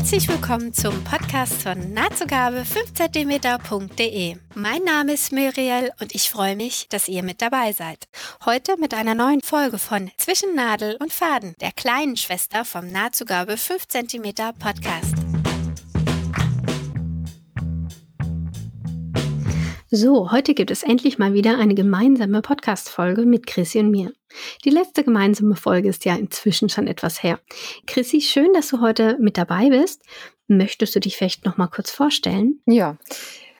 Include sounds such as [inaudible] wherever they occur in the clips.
Herzlich willkommen zum Podcast von nahtzugabe 5cm.de. Mein Name ist Muriel und ich freue mich, dass ihr mit dabei seid. Heute mit einer neuen Folge von Zwischen Nadel und Faden, der kleinen Schwester vom Nahtzugabe 5 cm Podcast. So, heute gibt es endlich mal wieder eine gemeinsame Podcast-Folge mit Chrissy und mir. Die letzte gemeinsame Folge ist ja inzwischen schon etwas her. Chrissy, schön, dass du heute mit dabei bist. Möchtest du dich vielleicht noch mal kurz vorstellen? Ja.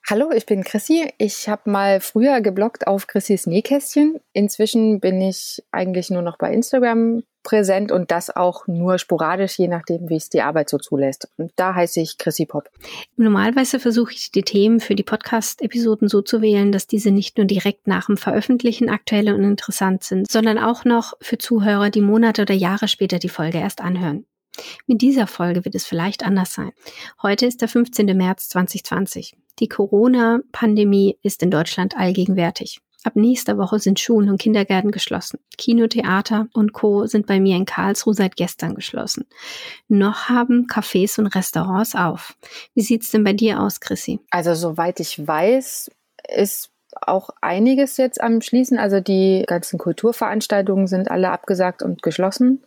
Hallo, ich bin Chrissy. Ich habe mal früher gebloggt auf Chrissys Nähkästchen. Inzwischen bin ich eigentlich nur noch bei Instagram präsent und das auch nur sporadisch, je nachdem, wie es die Arbeit so zulässt. Und da heiße ich Chrissy Pop. Normalerweise versuche ich die Themen für die Podcast-Episoden so zu wählen, dass diese nicht nur direkt nach dem Veröffentlichen aktuell und interessant sind, sondern auch noch für Zuhörer, die Monate oder Jahre später die Folge erst anhören. Mit dieser Folge wird es vielleicht anders sein. Heute ist der 15. März 2020. Die Corona-Pandemie ist in Deutschland allgegenwärtig. Ab nächster Woche sind Schulen und Kindergärten geschlossen. Kino, Theater und Co. sind bei mir in Karlsruhe seit gestern geschlossen. Noch haben Cafés und Restaurants auf. Wie sieht's denn bei dir aus, Chrissy? Also soweit ich weiß, ist auch einiges jetzt am Schließen. Also die ganzen Kulturveranstaltungen sind alle abgesagt und geschlossen.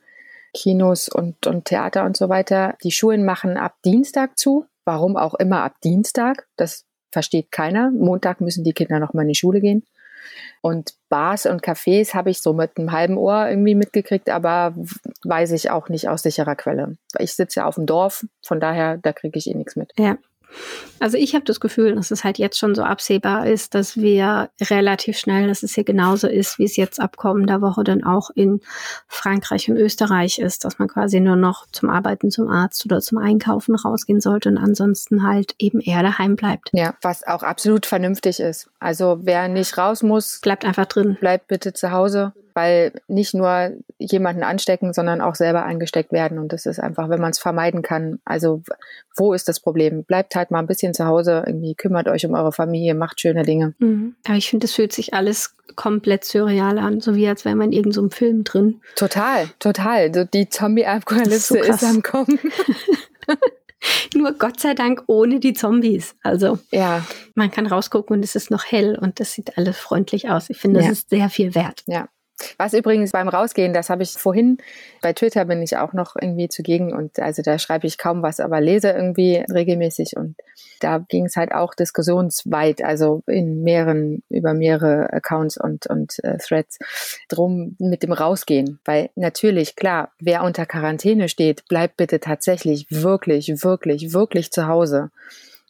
Kinos und, und Theater und so weiter. Die Schulen machen ab Dienstag zu. Warum auch immer ab Dienstag? Das versteht keiner. Montag müssen die Kinder noch mal in die Schule gehen. Und Bars und Cafés habe ich so mit einem halben Ohr irgendwie mitgekriegt, aber weiß ich auch nicht aus sicherer Quelle. Ich sitze ja auf dem Dorf, von daher, da kriege ich eh nichts mit. Ja, also ich habe das Gefühl, dass es halt jetzt schon so absehbar ist, dass wir relativ schnell, dass es hier genauso ist, wie es jetzt ab kommender Woche dann auch in Frankreich und Österreich ist, dass man quasi nur noch zum Arbeiten zum Arzt oder zum Einkaufen rausgehen sollte und ansonsten halt eben eher daheim bleibt. Ja, was auch absolut vernünftig ist. Also wer nicht raus muss, bleibt einfach drin. Bleibt bitte zu Hause weil nicht nur jemanden anstecken, sondern auch selber angesteckt werden. Und das ist einfach, wenn man es vermeiden kann. Also wo ist das Problem? Bleibt halt mal ein bisschen zu Hause, irgendwie kümmert euch um eure Familie, macht schöne Dinge. Mhm. Aber ich finde, es fühlt sich alles komplett surreal an, so wie als wäre man in irgendeinem so Film drin. Total, total. So die Zombie-Apokalypse ist, so ist am Kommen. [laughs] Nur Gott sei Dank ohne die Zombies. Also ja. man kann rausgucken und es ist noch hell und das sieht alles freundlich aus. Ich finde, das ja. ist sehr viel wert. Ja, was übrigens beim Rausgehen, das habe ich vorhin, bei Twitter bin ich auch noch irgendwie zugegen und also da schreibe ich kaum was, aber lese irgendwie regelmäßig und da ging es halt auch diskussionsweit, also in mehreren, über mehrere Accounts und, und äh, Threads drum mit dem Rausgehen. Weil natürlich, klar, wer unter Quarantäne steht, bleibt bitte tatsächlich wirklich, wirklich, wirklich zu Hause.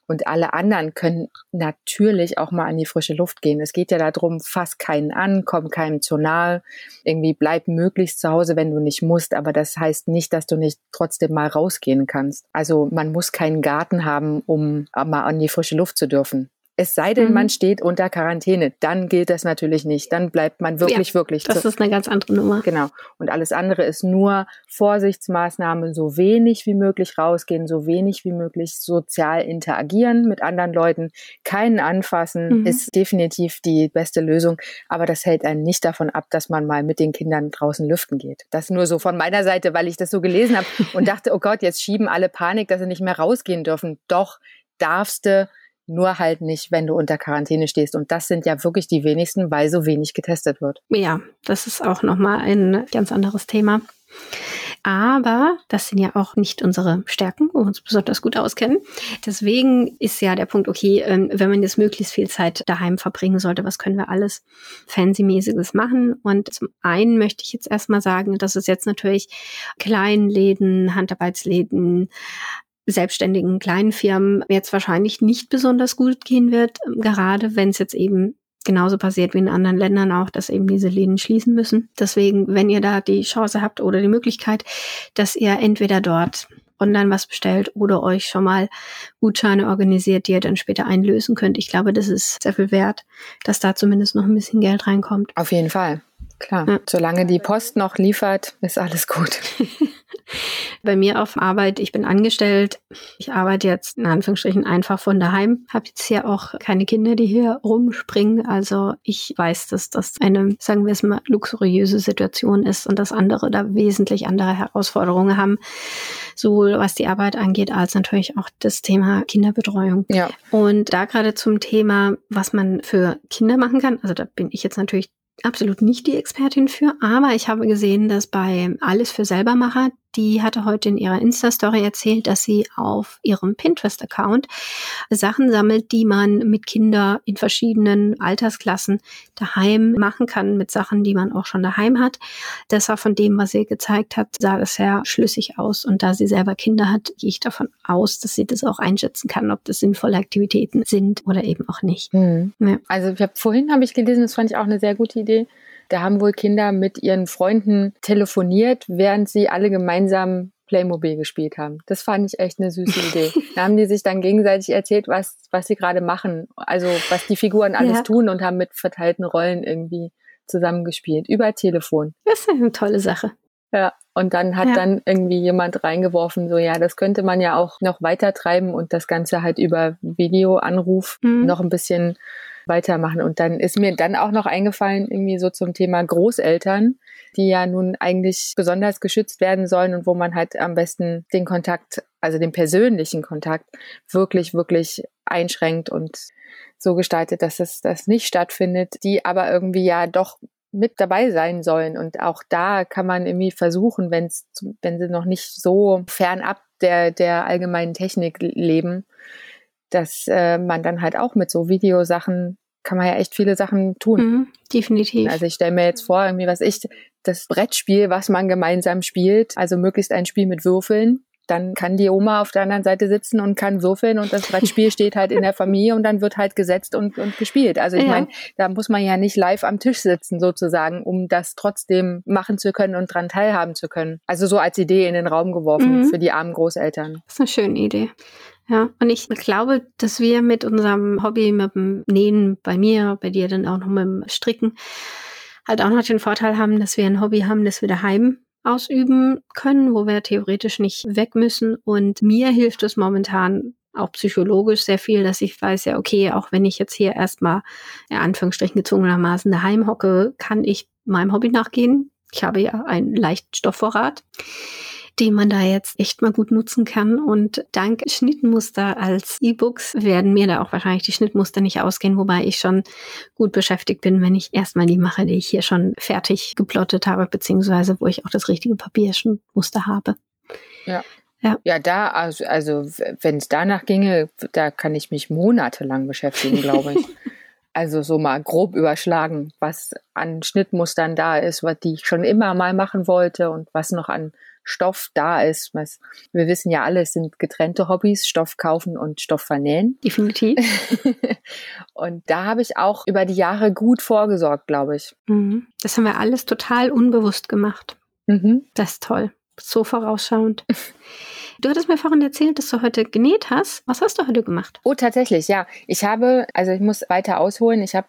Und alle anderen können natürlich auch mal an die frische Luft gehen. Es geht ja darum, fass keinen an, komm keinem zu nahe. Irgendwie bleib möglichst zu Hause, wenn du nicht musst. Aber das heißt nicht, dass du nicht trotzdem mal rausgehen kannst. Also man muss keinen Garten haben, um mal an die frische Luft zu dürfen. Es sei denn, mhm. man steht unter Quarantäne, dann gilt das natürlich nicht. Dann bleibt man wirklich, ja, wirklich. Das ist eine ganz andere Nummer. Genau. Und alles andere ist nur Vorsichtsmaßnahmen, so wenig wie möglich rausgehen, so wenig wie möglich sozial interagieren mit anderen Leuten. Keinen anfassen mhm. ist definitiv die beste Lösung. Aber das hält einen nicht davon ab, dass man mal mit den Kindern draußen lüften geht. Das nur so von meiner Seite, weil ich das so gelesen habe und [laughs] dachte, oh Gott, jetzt schieben alle Panik, dass sie nicht mehr rausgehen dürfen. Doch darfst du nur halt nicht, wenn du unter Quarantäne stehst. Und das sind ja wirklich die wenigsten, weil so wenig getestet wird. Ja, das ist auch nochmal ein ganz anderes Thema. Aber das sind ja auch nicht unsere Stärken, wo wir uns besonders gut auskennen. Deswegen ist ja der Punkt, okay, ähm, wenn man jetzt möglichst viel Zeit daheim verbringen sollte, was können wir alles Fancy-mäßiges machen? Und zum einen möchte ich jetzt erstmal sagen, dass es jetzt natürlich Kleinläden, Handarbeitsläden, selbstständigen kleinen Firmen jetzt wahrscheinlich nicht besonders gut gehen wird, gerade wenn es jetzt eben genauso passiert wie in anderen Ländern auch, dass eben diese Läden schließen müssen. Deswegen, wenn ihr da die Chance habt oder die Möglichkeit, dass ihr entweder dort online was bestellt oder euch schon mal Gutscheine organisiert, die ihr dann später einlösen könnt. Ich glaube, das ist sehr viel wert, dass da zumindest noch ein bisschen Geld reinkommt. Auf jeden Fall. Klar. Ja. Solange die Post noch liefert, ist alles gut. [laughs] Bei mir auf Arbeit, ich bin angestellt. Ich arbeite jetzt in Anführungsstrichen einfach von daheim. Habe jetzt hier auch keine Kinder, die hier rumspringen. Also ich weiß, dass das eine, sagen wir es mal, luxuriöse Situation ist und dass andere da wesentlich andere Herausforderungen haben. Sowohl was die Arbeit angeht, als natürlich auch das Thema Kinderbetreuung. Ja. Und da gerade zum Thema, was man für Kinder machen kann. Also da bin ich jetzt natürlich absolut nicht die Expertin für, aber ich habe gesehen, dass bei Alles für Selbermacher die hatte heute in ihrer Insta-Story erzählt, dass sie auf ihrem Pinterest-Account Sachen sammelt, die man mit Kindern in verschiedenen Altersklassen daheim machen kann, mit Sachen, die man auch schon daheim hat. Das war von dem, was sie gezeigt hat, sah das sehr schlüssig aus. Und da sie selber Kinder hat, gehe ich davon aus, dass sie das auch einschätzen kann, ob das sinnvolle Aktivitäten sind oder eben auch nicht. Mhm. Ja. Also ich habe vorhin habe ich gelesen, das fand ich auch eine sehr gute Idee da haben wohl Kinder mit ihren Freunden telefoniert, während sie alle gemeinsam Playmobil gespielt haben. Das fand ich echt eine süße [laughs] Idee. Da haben die sich dann gegenseitig erzählt, was, was sie gerade machen. Also was die Figuren alles ja. tun und haben mit verteilten Rollen irgendwie zusammengespielt. Über Telefon. Das ist eine tolle Sache. Ja, und dann hat ja. dann irgendwie jemand reingeworfen, so ja, das könnte man ja auch noch weiter treiben und das Ganze halt über Videoanruf mhm. noch ein bisschen weitermachen. Und dann ist mir dann auch noch eingefallen, irgendwie so zum Thema Großeltern, die ja nun eigentlich besonders geschützt werden sollen und wo man halt am besten den Kontakt, also den persönlichen Kontakt wirklich, wirklich einschränkt und so gestaltet, dass es das nicht stattfindet, die aber irgendwie ja doch mit dabei sein sollen. Und auch da kann man irgendwie versuchen, wenn es, wenn sie noch nicht so fernab der, der allgemeinen Technik leben, dass äh, man dann halt auch mit so Videosachen kann man ja echt viele Sachen tun. Mhm, definitiv. Also ich stelle mir jetzt vor, irgendwie was ich, das Brettspiel, was man gemeinsam spielt, also möglichst ein Spiel mit Würfeln, dann kann die Oma auf der anderen Seite sitzen und kann würfeln und das Brettspiel [laughs] steht halt in der Familie und dann wird halt gesetzt und, und gespielt. Also ich ja. meine, da muss man ja nicht live am Tisch sitzen sozusagen, um das trotzdem machen zu können und dran teilhaben zu können. Also so als Idee in den Raum geworfen mhm. für die armen Großeltern. Das ist eine schöne Idee. Ja, und ich glaube, dass wir mit unserem Hobby, mit dem Nähen bei mir, bei dir dann auch noch mit dem Stricken, halt auch noch den Vorteil haben, dass wir ein Hobby haben, das wir daheim ausüben können, wo wir theoretisch nicht weg müssen. Und mir hilft es momentan auch psychologisch sehr viel, dass ich weiß, ja, okay, auch wenn ich jetzt hier erstmal in Anführungsstrichen gezwungenermaßen daheim hocke, kann ich meinem Hobby nachgehen. Ich habe ja einen leichten Stoffvorrat den man da jetzt echt mal gut nutzen kann. Und dank Schnittmuster als E-Books werden mir da auch wahrscheinlich die Schnittmuster nicht ausgehen, wobei ich schon gut beschäftigt bin, wenn ich erstmal die mache, die ich hier schon fertig geplottet habe, beziehungsweise wo ich auch das richtige Papierschnittmuster habe. Ja. Ja. ja, da, also, also wenn es danach ginge, da kann ich mich monatelang beschäftigen, glaube ich. [laughs] also so mal grob überschlagen, was an Schnittmustern da ist, was die ich schon immer mal machen wollte und was noch an Stoff da ist. Was, wir wissen ja alle, es sind getrennte Hobbys, Stoff kaufen und Stoff vernähen. Definitiv. [laughs] und da habe ich auch über die Jahre gut vorgesorgt, glaube ich. Mhm. Das haben wir alles total unbewusst gemacht. Mhm. Das ist toll. So vorausschauend. [laughs] Du hattest mir vorhin erzählt, dass du heute genäht hast. Was hast du heute gemacht? Oh, tatsächlich, ja. Ich habe, also ich muss weiter ausholen. Ich habe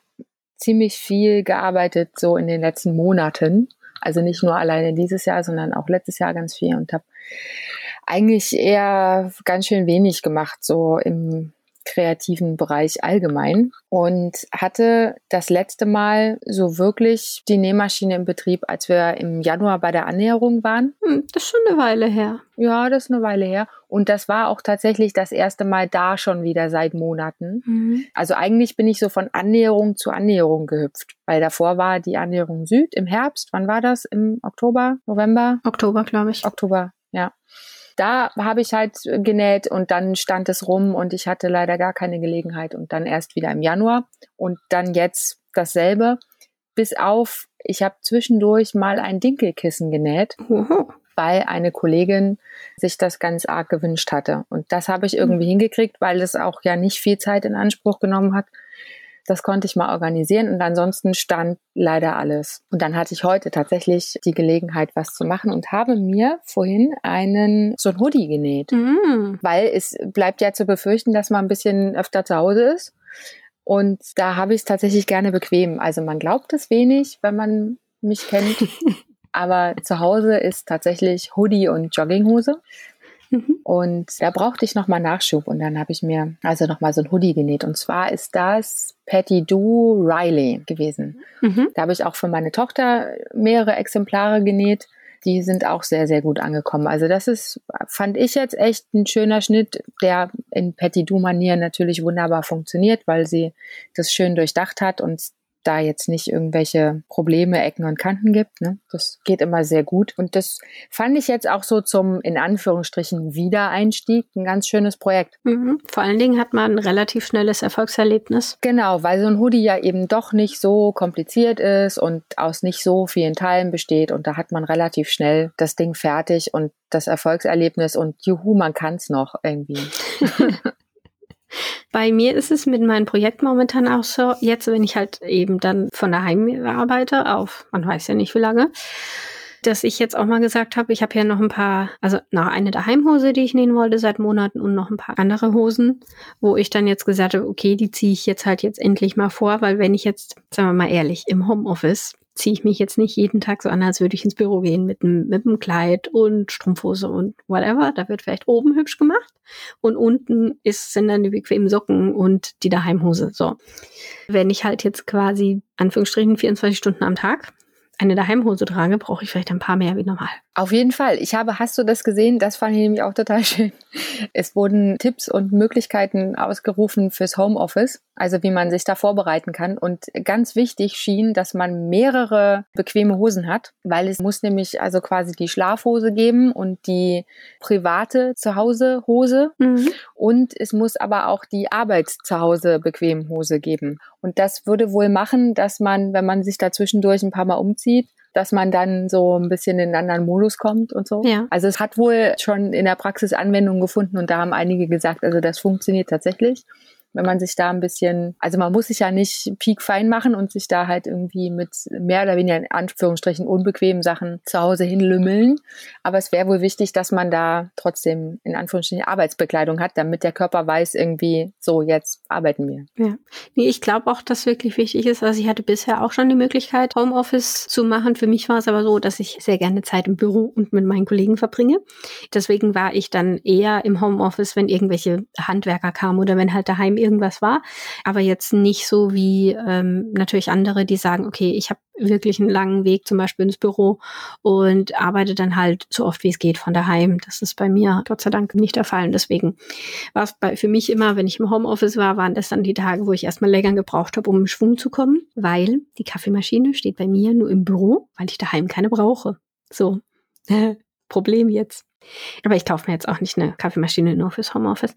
ziemlich viel gearbeitet so in den letzten Monaten. Also nicht nur alleine dieses Jahr, sondern auch letztes Jahr ganz viel und habe eigentlich eher ganz schön wenig gemacht, so im kreativen Bereich allgemein und hatte das letzte Mal so wirklich die Nähmaschine im Betrieb, als wir im Januar bei der Annäherung waren. Hm, das ist schon eine Weile her. Ja, das ist eine Weile her. Und das war auch tatsächlich das erste Mal da schon wieder seit Monaten. Mhm. Also eigentlich bin ich so von Annäherung zu Annäherung gehüpft, weil davor war die Annäherung Süd im Herbst. Wann war das? Im Oktober, November? Oktober, glaube ich. Oktober, ja da habe ich halt genäht und dann stand es rum und ich hatte leider gar keine Gelegenheit und dann erst wieder im Januar und dann jetzt dasselbe. Bis auf, ich habe zwischendurch mal ein Dinkelkissen genäht, mhm. weil eine Kollegin sich das ganz arg gewünscht hatte. Und das habe ich irgendwie mhm. hingekriegt, weil es auch ja nicht viel Zeit in Anspruch genommen hat. Das konnte ich mal organisieren und ansonsten stand leider alles. Und dann hatte ich heute tatsächlich die Gelegenheit, was zu machen und habe mir vorhin einen so ein Hoodie genäht, mm. weil es bleibt ja zu befürchten, dass man ein bisschen öfter zu Hause ist. Und da habe ich es tatsächlich gerne bequem. Also man glaubt es wenig, wenn man mich kennt. [laughs] aber zu Hause ist tatsächlich Hoodie und Jogginghose. Mhm. Und da brauchte ich nochmal Nachschub und dann habe ich mir also nochmal so ein Hoodie genäht. Und zwar ist das Patty Do Riley gewesen. Mhm. Da habe ich auch für meine Tochter mehrere Exemplare genäht. Die sind auch sehr, sehr gut angekommen. Also das ist, fand ich jetzt echt ein schöner Schnitt, der in Patty Do-Manier natürlich wunderbar funktioniert, weil sie das schön durchdacht hat und da jetzt nicht irgendwelche Probleme, Ecken und Kanten gibt. Ne? Das geht immer sehr gut. Und das fand ich jetzt auch so zum, in Anführungsstrichen, Wiedereinstieg ein ganz schönes Projekt. Mhm. Vor allen Dingen hat man ein relativ schnelles Erfolgserlebnis. Genau, weil so ein Hoodie ja eben doch nicht so kompliziert ist und aus nicht so vielen Teilen besteht. Und da hat man relativ schnell das Ding fertig und das Erfolgserlebnis und juhu, man kann es noch irgendwie. [laughs] Bei mir ist es mit meinem Projekt momentan auch so, jetzt, wenn ich halt eben dann von daheim arbeite, auf, man weiß ja nicht wie lange, dass ich jetzt auch mal gesagt habe, ich habe ja noch ein paar, also noch eine Daheimhose, die ich nähen wollte seit Monaten und noch ein paar andere Hosen, wo ich dann jetzt gesagt habe, okay, die ziehe ich jetzt halt jetzt endlich mal vor, weil wenn ich jetzt, sagen wir mal ehrlich, im Homeoffice ziehe ich mich jetzt nicht jeden Tag so an, als würde ich ins Büro gehen mit einem mit einem Kleid und Strumpfhose und whatever. Da wird vielleicht oben hübsch gemacht und unten ist, sind dann die bequemen Socken und die Daheimhose. So. Wenn ich halt jetzt quasi Anführungsstrichen 24 Stunden am Tag eine Daheimhose trage, brauche ich vielleicht ein paar mehr wie normal. Auf jeden Fall. Ich habe, hast du das gesehen? Das fand ich nämlich auch total [laughs] schön. Es wurden Tipps und Möglichkeiten ausgerufen fürs Homeoffice, also wie man sich da vorbereiten kann. Und ganz wichtig schien, dass man mehrere bequeme Hosen hat, weil es muss nämlich also quasi die Schlafhose geben und die private Zuhause-Hose. Mhm. Und es muss aber auch die Arbeits-Zuhause bequem Hose geben. Und das würde wohl machen, dass man, wenn man sich da zwischendurch ein paar Mal umzieht, dass man dann so ein bisschen in einen anderen Modus kommt und so. Ja. Also es hat wohl schon in der Praxis Anwendung gefunden und da haben einige gesagt, also das funktioniert tatsächlich wenn man sich da ein bisschen, also man muss sich ja nicht piekfein machen und sich da halt irgendwie mit mehr oder weniger in Anführungsstrichen unbequemen Sachen zu Hause hinlümmeln. Aber es wäre wohl wichtig, dass man da trotzdem in Anführungsstrichen Arbeitsbekleidung hat, damit der Körper weiß irgendwie, so jetzt arbeiten wir. Ja. Nee, ich glaube auch, dass wirklich wichtig ist. Also ich hatte bisher auch schon die Möglichkeit, Homeoffice zu machen. Für mich war es aber so, dass ich sehr gerne Zeit im Büro und mit meinen Kollegen verbringe. Deswegen war ich dann eher im Homeoffice, wenn irgendwelche Handwerker kamen oder wenn halt daheim irgendwas war. Aber jetzt nicht so wie ähm, natürlich andere, die sagen, okay, ich habe wirklich einen langen Weg zum Beispiel ins Büro und arbeite dann halt so oft wie es geht von daheim. Das ist bei mir Gott sei Dank nicht der Fall. Und deswegen war es bei, für mich immer, wenn ich im Homeoffice war, waren das dann die Tage, wo ich erstmal länger gebraucht habe, um in Schwung zu kommen, weil die Kaffeemaschine steht bei mir nur im Büro, weil ich daheim keine brauche. So. [laughs] Problem jetzt. Aber ich kaufe mir jetzt auch nicht eine Kaffeemaschine nur fürs Homeoffice.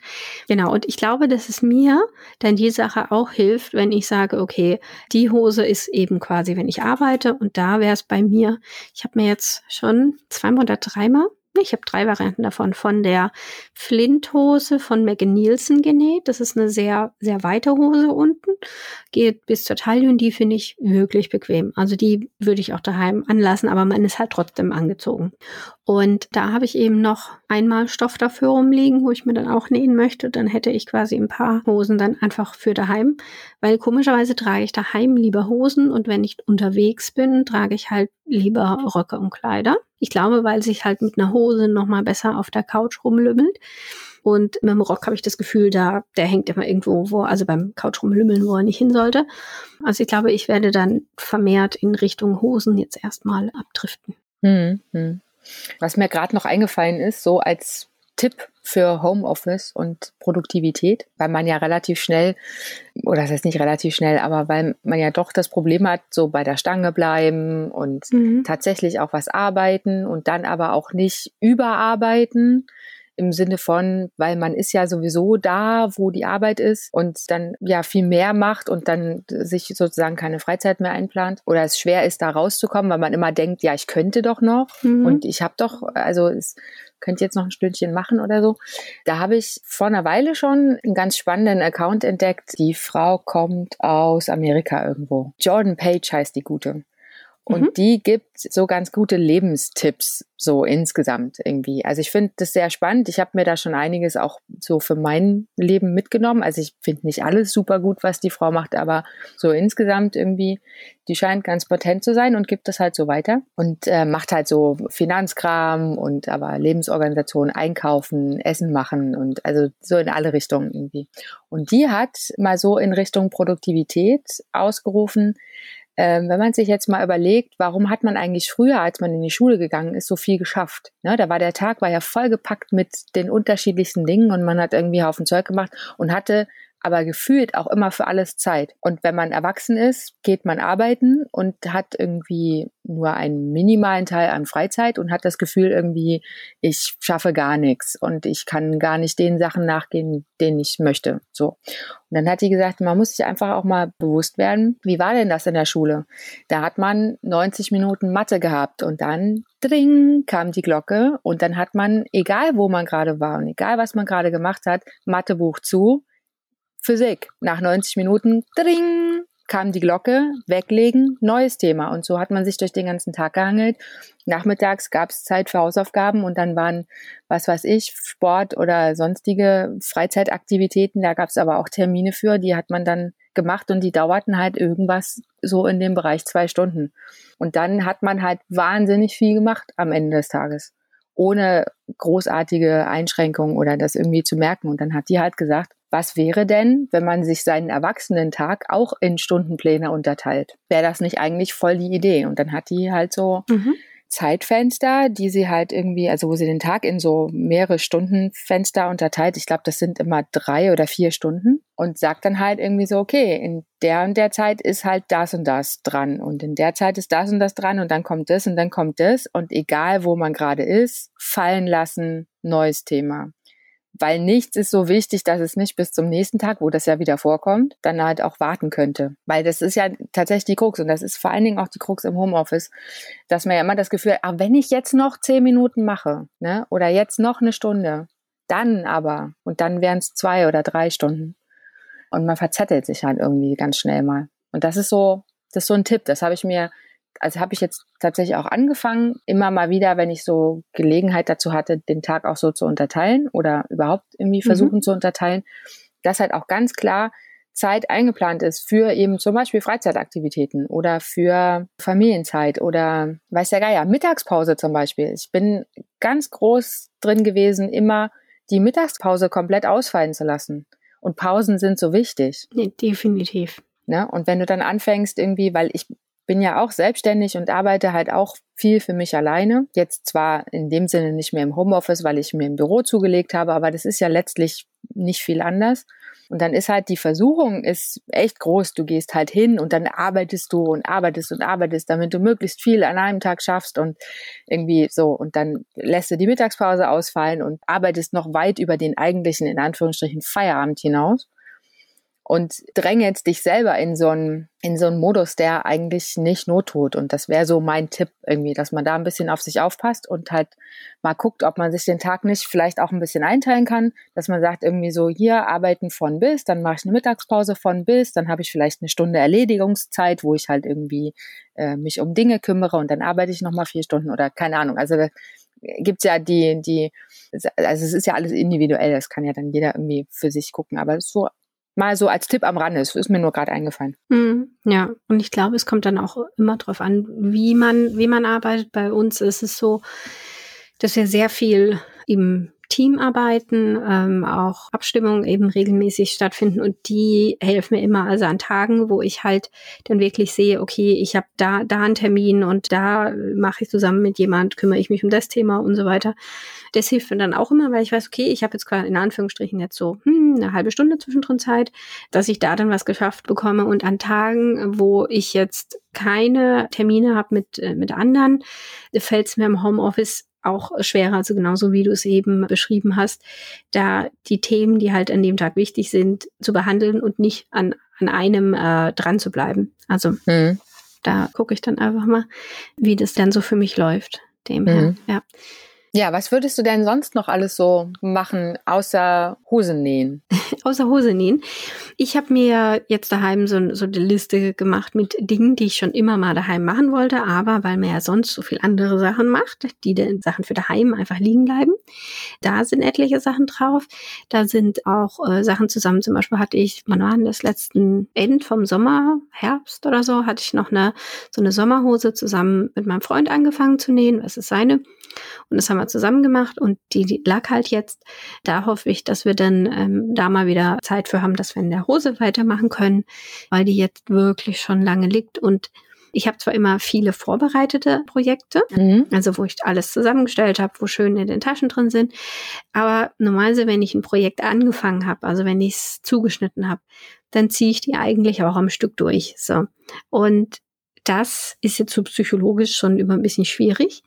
Genau, und ich glaube, dass es mir dann die Sache auch hilft, wenn ich sage, okay, die Hose ist eben quasi, wenn ich arbeite und da wäre es bei mir, ich habe mir jetzt schon zweimal oder dreimal ich habe drei Varianten davon. Von der Flinthose von Megan Nielsen genäht. Das ist eine sehr, sehr weite Hose unten. Geht bis zur Taille und die finde ich wirklich bequem. Also die würde ich auch daheim anlassen, aber man ist halt trotzdem angezogen. Und da habe ich eben noch einmal Stoff dafür rumliegen, wo ich mir dann auch nähen möchte. Dann hätte ich quasi ein paar Hosen dann einfach für daheim. Weil komischerweise trage ich daheim lieber Hosen und wenn ich unterwegs bin, trage ich halt lieber Röcke und Kleider. Ich glaube, weil sich halt mit einer Hose noch mal besser auf der Couch rumlümmelt. Und mit dem Rock habe ich das Gefühl, da, der hängt immer irgendwo, wo, also beim Couch rumlümmeln, wo er nicht hin sollte. Also ich glaube, ich werde dann vermehrt in Richtung Hosen jetzt erstmal abdriften. Hm, hm. Was mir gerade noch eingefallen ist, so als Tipp für Homeoffice und Produktivität, weil man ja relativ schnell, oder das heißt nicht relativ schnell, aber weil man ja doch das Problem hat, so bei der Stange bleiben und mhm. tatsächlich auch was arbeiten und dann aber auch nicht überarbeiten im Sinne von, weil man ist ja sowieso da, wo die Arbeit ist und dann ja viel mehr macht und dann sich sozusagen keine Freizeit mehr einplant oder es schwer ist, da rauszukommen, weil man immer denkt, ja, ich könnte doch noch mhm. und ich habe doch, also es könnte jetzt noch ein Stündchen machen oder so. Da habe ich vor einer Weile schon einen ganz spannenden Account entdeckt. Die Frau kommt aus Amerika irgendwo. Jordan Page heißt die gute. Und mhm. die gibt so ganz gute Lebenstipps so insgesamt irgendwie. Also ich finde das sehr spannend. Ich habe mir da schon einiges auch so für mein Leben mitgenommen. Also ich finde nicht alles super gut, was die Frau macht, aber so insgesamt irgendwie, die scheint ganz potent zu sein und gibt das halt so weiter und äh, macht halt so Finanzkram und aber Lebensorganisation, Einkaufen, Essen machen und also so in alle Richtungen irgendwie. Und die hat mal so in Richtung Produktivität ausgerufen, ähm, wenn man sich jetzt mal überlegt, warum hat man eigentlich früher, als man in die Schule gegangen ist, so viel geschafft? Ne? Da war der Tag, war ja vollgepackt mit den unterschiedlichsten Dingen und man hat irgendwie Haufen Zeug gemacht und hatte aber gefühlt auch immer für alles Zeit. Und wenn man erwachsen ist, geht man arbeiten und hat irgendwie nur einen minimalen Teil an Freizeit und hat das Gefühl irgendwie, ich schaffe gar nichts und ich kann gar nicht den Sachen nachgehen, denen ich möchte. So. Und dann hat die gesagt, man muss sich einfach auch mal bewusst werden, wie war denn das in der Schule? Da hat man 90 Minuten Mathe gehabt und dann dring kam die Glocke und dann hat man, egal wo man gerade war und egal was man gerade gemacht hat, Mathebuch zu Physik. Nach 90 Minuten, dring, kam die Glocke, weglegen, neues Thema. Und so hat man sich durch den ganzen Tag gehangelt. Nachmittags gab es Zeit für Hausaufgaben und dann waren, was weiß ich, Sport oder sonstige Freizeitaktivitäten. Da gab es aber auch Termine für, die hat man dann gemacht und die dauerten halt irgendwas so in dem Bereich zwei Stunden. Und dann hat man halt wahnsinnig viel gemacht am Ende des Tages ohne großartige Einschränkungen oder das irgendwie zu merken. Und dann hat die halt gesagt, was wäre denn, wenn man sich seinen Erwachsenentag auch in Stundenpläne unterteilt? Wäre das nicht eigentlich voll die Idee? Und dann hat die halt so mhm. Zeitfenster, die sie halt irgendwie, also wo sie den Tag in so mehrere Stundenfenster unterteilt. Ich glaube, das sind immer drei oder vier Stunden und sagt dann halt irgendwie so, okay, in der und der Zeit ist halt das und das dran und in der Zeit ist das und das dran und dann kommt das und dann kommt das und egal wo man gerade ist, fallen lassen, neues Thema weil nichts ist so wichtig, dass es nicht bis zum nächsten Tag, wo das ja wieder vorkommt, dann halt auch warten könnte. Weil das ist ja tatsächlich die Krux und das ist vor allen Dingen auch die Krux im Homeoffice, dass man ja immer das Gefühl hat, ah, wenn ich jetzt noch zehn Minuten mache, ne, oder jetzt noch eine Stunde, dann aber, und dann wären es zwei oder drei Stunden. Und man verzettelt sich halt irgendwie ganz schnell mal. Und das ist so, das ist so ein Tipp, das habe ich mir also habe ich jetzt tatsächlich auch angefangen, immer mal wieder, wenn ich so Gelegenheit dazu hatte, den Tag auch so zu unterteilen oder überhaupt irgendwie mhm. versuchen mhm. zu unterteilen, dass halt auch ganz klar Zeit eingeplant ist für eben zum Beispiel Freizeitaktivitäten oder für Familienzeit oder weiß der Geier, Mittagspause zum Beispiel. Ich bin ganz groß drin gewesen, immer die Mittagspause komplett ausfallen zu lassen. Und Pausen sind so wichtig. Nee, definitiv. Ne? Und wenn du dann anfängst irgendwie, weil ich bin ja auch selbstständig und arbeite halt auch viel für mich alleine. Jetzt zwar in dem Sinne nicht mehr im Homeoffice, weil ich mir ein Büro zugelegt habe, aber das ist ja letztlich nicht viel anders. Und dann ist halt die Versuchung ist echt groß. Du gehst halt hin und dann arbeitest du und arbeitest und arbeitest, damit du möglichst viel an einem Tag schaffst und irgendwie so. Und dann lässt du die Mittagspause ausfallen und arbeitest noch weit über den eigentlichen, in Anführungsstrichen, Feierabend hinaus und drängelst dich selber in so einen, in so einen Modus, der eigentlich nicht not tut. Und das wäre so mein Tipp irgendwie, dass man da ein bisschen auf sich aufpasst und halt mal guckt, ob man sich den Tag nicht vielleicht auch ein bisschen einteilen kann, dass man sagt irgendwie so, hier arbeiten von bis, dann mache ich eine Mittagspause von bis, dann habe ich vielleicht eine Stunde Erledigungszeit, wo ich halt irgendwie äh, mich um Dinge kümmere und dann arbeite ich nochmal vier Stunden oder keine Ahnung. Also da gibt's ja die, die, also es ist ja alles individuell, das kann ja dann jeder irgendwie für sich gucken, aber so mal so als Tipp am Rande. Das ist mir nur gerade eingefallen. Mm, ja, und ich glaube, es kommt dann auch immer drauf an, wie man, wie man arbeitet. Bei uns ist es so, dass wir sehr viel im Teamarbeiten, ähm, auch Abstimmungen eben regelmäßig stattfinden und die helfen mir immer also an Tagen, wo ich halt dann wirklich sehe, okay, ich habe da da einen Termin und da mache ich zusammen mit jemand, kümmere ich mich um das Thema und so weiter. Das hilft mir dann auch immer, weil ich weiß, okay, ich habe jetzt quasi in Anführungsstrichen jetzt so hm, eine halbe Stunde zwischendrin Zeit, dass ich da dann was geschafft bekomme und an Tagen, wo ich jetzt keine Termine habe mit äh, mit anderen, fällt es mir im Homeoffice auch schwerer, also genauso wie du es eben beschrieben hast, da die Themen, die halt an dem Tag wichtig sind, zu behandeln und nicht an, an einem äh, dran zu bleiben. Also mhm. da gucke ich dann einfach mal, wie das dann so für mich läuft. Dem mhm. her, ja. Ja, was würdest du denn sonst noch alles so machen, außer Hose nähen? [laughs] außer Hose nähen. Ich habe mir jetzt daheim so, so eine Liste gemacht mit Dingen, die ich schon immer mal daheim machen wollte, aber weil man ja sonst so viel andere Sachen macht, die den Sachen für daheim einfach liegen bleiben. Da sind etliche Sachen drauf. Da sind auch äh, Sachen zusammen. Zum Beispiel hatte ich, wann war denn das letzten End vom Sommer, Herbst oder so, hatte ich noch eine so eine Sommerhose zusammen mit meinem Freund angefangen zu nähen. Was ist seine? Und das haben wir zusammen gemacht und die, die lag halt jetzt. Da hoffe ich, dass wir dann ähm, da mal wieder Zeit für haben, dass wir in der Hose weitermachen können, weil die jetzt wirklich schon lange liegt und ich habe zwar immer viele vorbereitete Projekte, mhm. also wo ich alles zusammengestellt habe, wo schön in den Taschen drin sind, aber normalerweise, wenn ich ein Projekt angefangen habe, also wenn ich es zugeschnitten habe, dann ziehe ich die eigentlich auch am Stück durch. So. Und das ist jetzt so psychologisch schon immer ein bisschen schwierig.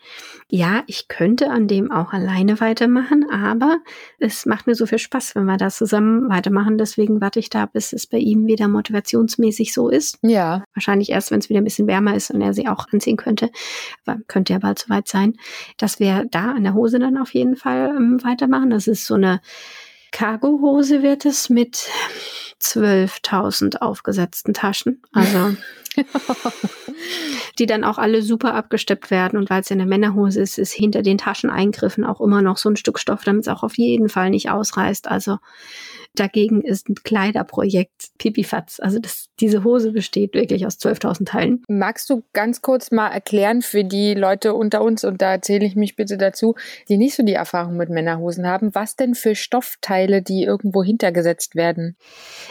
Ja, ich könnte an dem auch alleine weitermachen, aber es macht mir so viel Spaß, wenn wir da zusammen weitermachen. Deswegen warte ich da, bis es bei ihm wieder motivationsmäßig so ist. Ja. Wahrscheinlich erst, wenn es wieder ein bisschen wärmer ist und er sie auch anziehen könnte. Aber könnte ja bald soweit sein, dass wir da an der Hose dann auf jeden Fall ähm, weitermachen. Das ist so eine Cargo-Hose wird es mit 12.000 aufgesetzten Taschen. Also [laughs] [laughs] die dann auch alle super abgesteppt werden. Und weil es ja eine Männerhose ist, ist hinter den Tascheneingriffen auch immer noch so ein Stück Stoff, damit es auch auf jeden Fall nicht ausreißt. Also Dagegen ist ein Kleiderprojekt Pipifatz. Also das, diese Hose besteht wirklich aus 12.000 Teilen. Magst du ganz kurz mal erklären für die Leute unter uns, und da erzähle ich mich bitte dazu, die nicht so die Erfahrung mit Männerhosen haben, was denn für Stoffteile, die irgendwo hintergesetzt werden?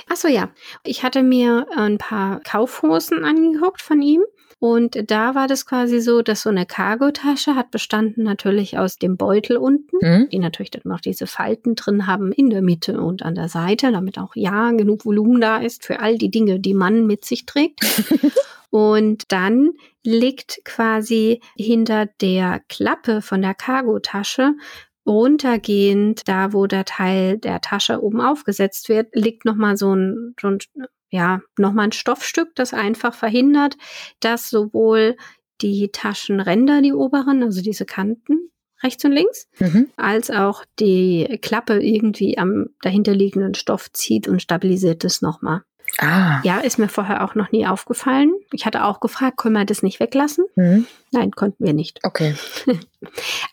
Ach so, ja. Ich hatte mir ein paar Kaufhosen angeguckt von ihm. Und da war das quasi so, dass so eine Cargotasche hat bestanden natürlich aus dem Beutel unten, mhm. die natürlich dann noch diese Falten drin haben in der Mitte und an der Seite, damit auch ja genug Volumen da ist für all die Dinge, die man mit sich trägt. [laughs] und dann liegt quasi hinter der Klappe von der Cargotasche runtergehend, da wo der Teil der Tasche oben aufgesetzt wird, liegt nochmal so ein, so ein ja, nochmal ein Stoffstück, das einfach verhindert, dass sowohl die Taschenränder, die oberen, also diese Kanten, rechts und links, mhm. als auch die Klappe irgendwie am dahinterliegenden Stoff zieht und stabilisiert es nochmal. Ah. Ja, ist mir vorher auch noch nie aufgefallen. Ich hatte auch gefragt, können wir das nicht weglassen? Mhm. Nein, konnten wir nicht. Okay. [laughs]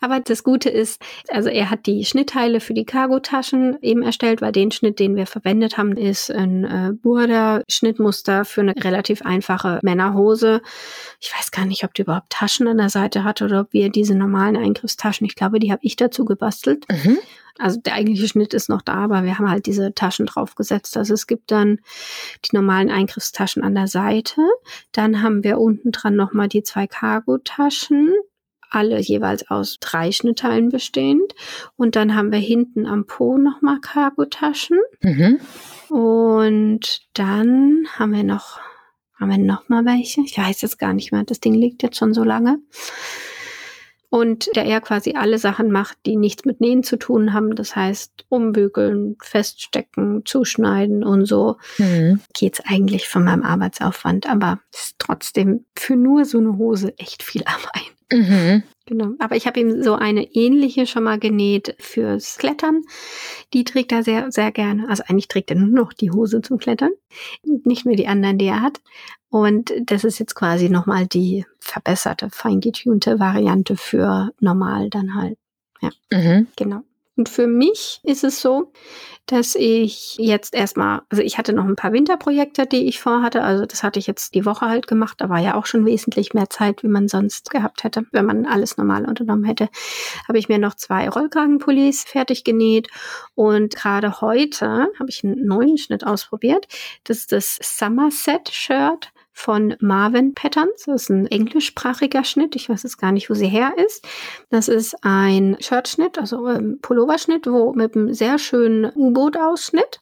Aber das Gute ist, also er hat die Schnittteile für die Cargotaschen eben erstellt, weil den Schnitt, den wir verwendet haben, ist ein äh, Burda-Schnittmuster für eine relativ einfache Männerhose. Ich weiß gar nicht, ob die überhaupt Taschen an der Seite hat oder ob wir diese normalen Eingriffstaschen, ich glaube, die habe ich dazu gebastelt. Mhm. Also der eigentliche Schnitt ist noch da, aber wir haben halt diese Taschen draufgesetzt. Also es gibt dann die normalen Eingriffstaschen an der Seite. Dann haben wir unten dran nochmal die zwei Cargo-Taschen, alle jeweils aus drei Schnittteilen bestehend. Und dann haben wir hinten am Po nochmal Cargo-Taschen. Mhm. Und dann haben wir noch, haben wir noch mal welche? Ich weiß jetzt gar nicht mehr. Das Ding liegt jetzt schon so lange und der er quasi alle Sachen macht, die nichts mit Nähen zu tun haben. Das heißt, umbügeln, feststecken, zuschneiden und so. Mhm. Geht's eigentlich von meinem Arbeitsaufwand, aber ist trotzdem für nur so eine Hose echt viel Arbeit. Mhm. Genau. Aber ich habe ihm so eine ähnliche schon mal genäht fürs Klettern. Die trägt er sehr, sehr gerne. Also eigentlich trägt er nur noch die Hose zum Klettern. Nicht mehr die anderen, die er hat. Und das ist jetzt quasi nochmal die verbesserte, feingetunte Variante für normal dann halt. Ja, mhm. genau. Und für mich ist es so, dass ich jetzt erstmal, also ich hatte noch ein paar Winterprojekte, die ich vorhatte. Also das hatte ich jetzt die Woche halt gemacht. Da war ja auch schon wesentlich mehr Zeit, wie man sonst gehabt hätte, wenn man alles normal unternommen hätte. Habe ich mir noch zwei Rollkragenpullis fertig genäht. Und gerade heute habe ich einen neuen Schnitt ausprobiert. Das ist das Somerset Shirt von Marvin Patterns. Das ist ein englischsprachiger Schnitt. Ich weiß jetzt gar nicht, wo sie her ist. Das ist ein Shirtschnitt, also ein Pulloverschnitt, wo mit einem sehr schönen U-Boot-Ausschnitt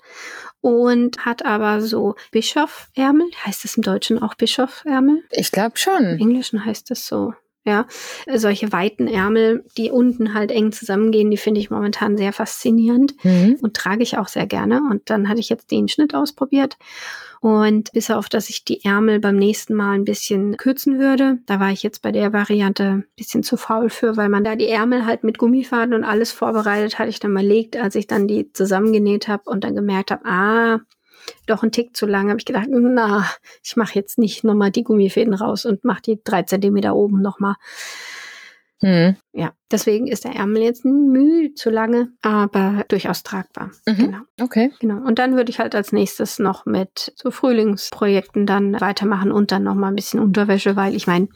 und hat aber so Bischofärmel. Heißt das im Deutschen auch Bischofärmel? Ich glaube schon. Im Englischen heißt das so. Ja, solche weiten Ärmel, die unten halt eng zusammengehen, die finde ich momentan sehr faszinierend mhm. und trage ich auch sehr gerne. Und dann hatte ich jetzt den Schnitt ausprobiert. Und bis auf, dass ich die Ärmel beim nächsten Mal ein bisschen kürzen würde, da war ich jetzt bei der Variante ein bisschen zu faul für, weil man da die Ärmel halt mit Gummifaden und alles vorbereitet hatte ich dann mal legt, als ich dann die zusammengenäht habe und dann gemerkt habe, ah, doch ein Tick zu lang, habe ich gedacht, na, ich mache jetzt nicht nochmal die Gummifäden raus und mache die drei Zentimeter oben nochmal. Hm. Ja, deswegen ist der Ärmel jetzt ein Mühe zu lange, aber durchaus tragbar. Mhm. Genau. Okay. Genau. Und dann würde ich halt als nächstes noch mit so Frühlingsprojekten dann weitermachen und dann noch mal ein bisschen Unterwäsche, weil ich meine,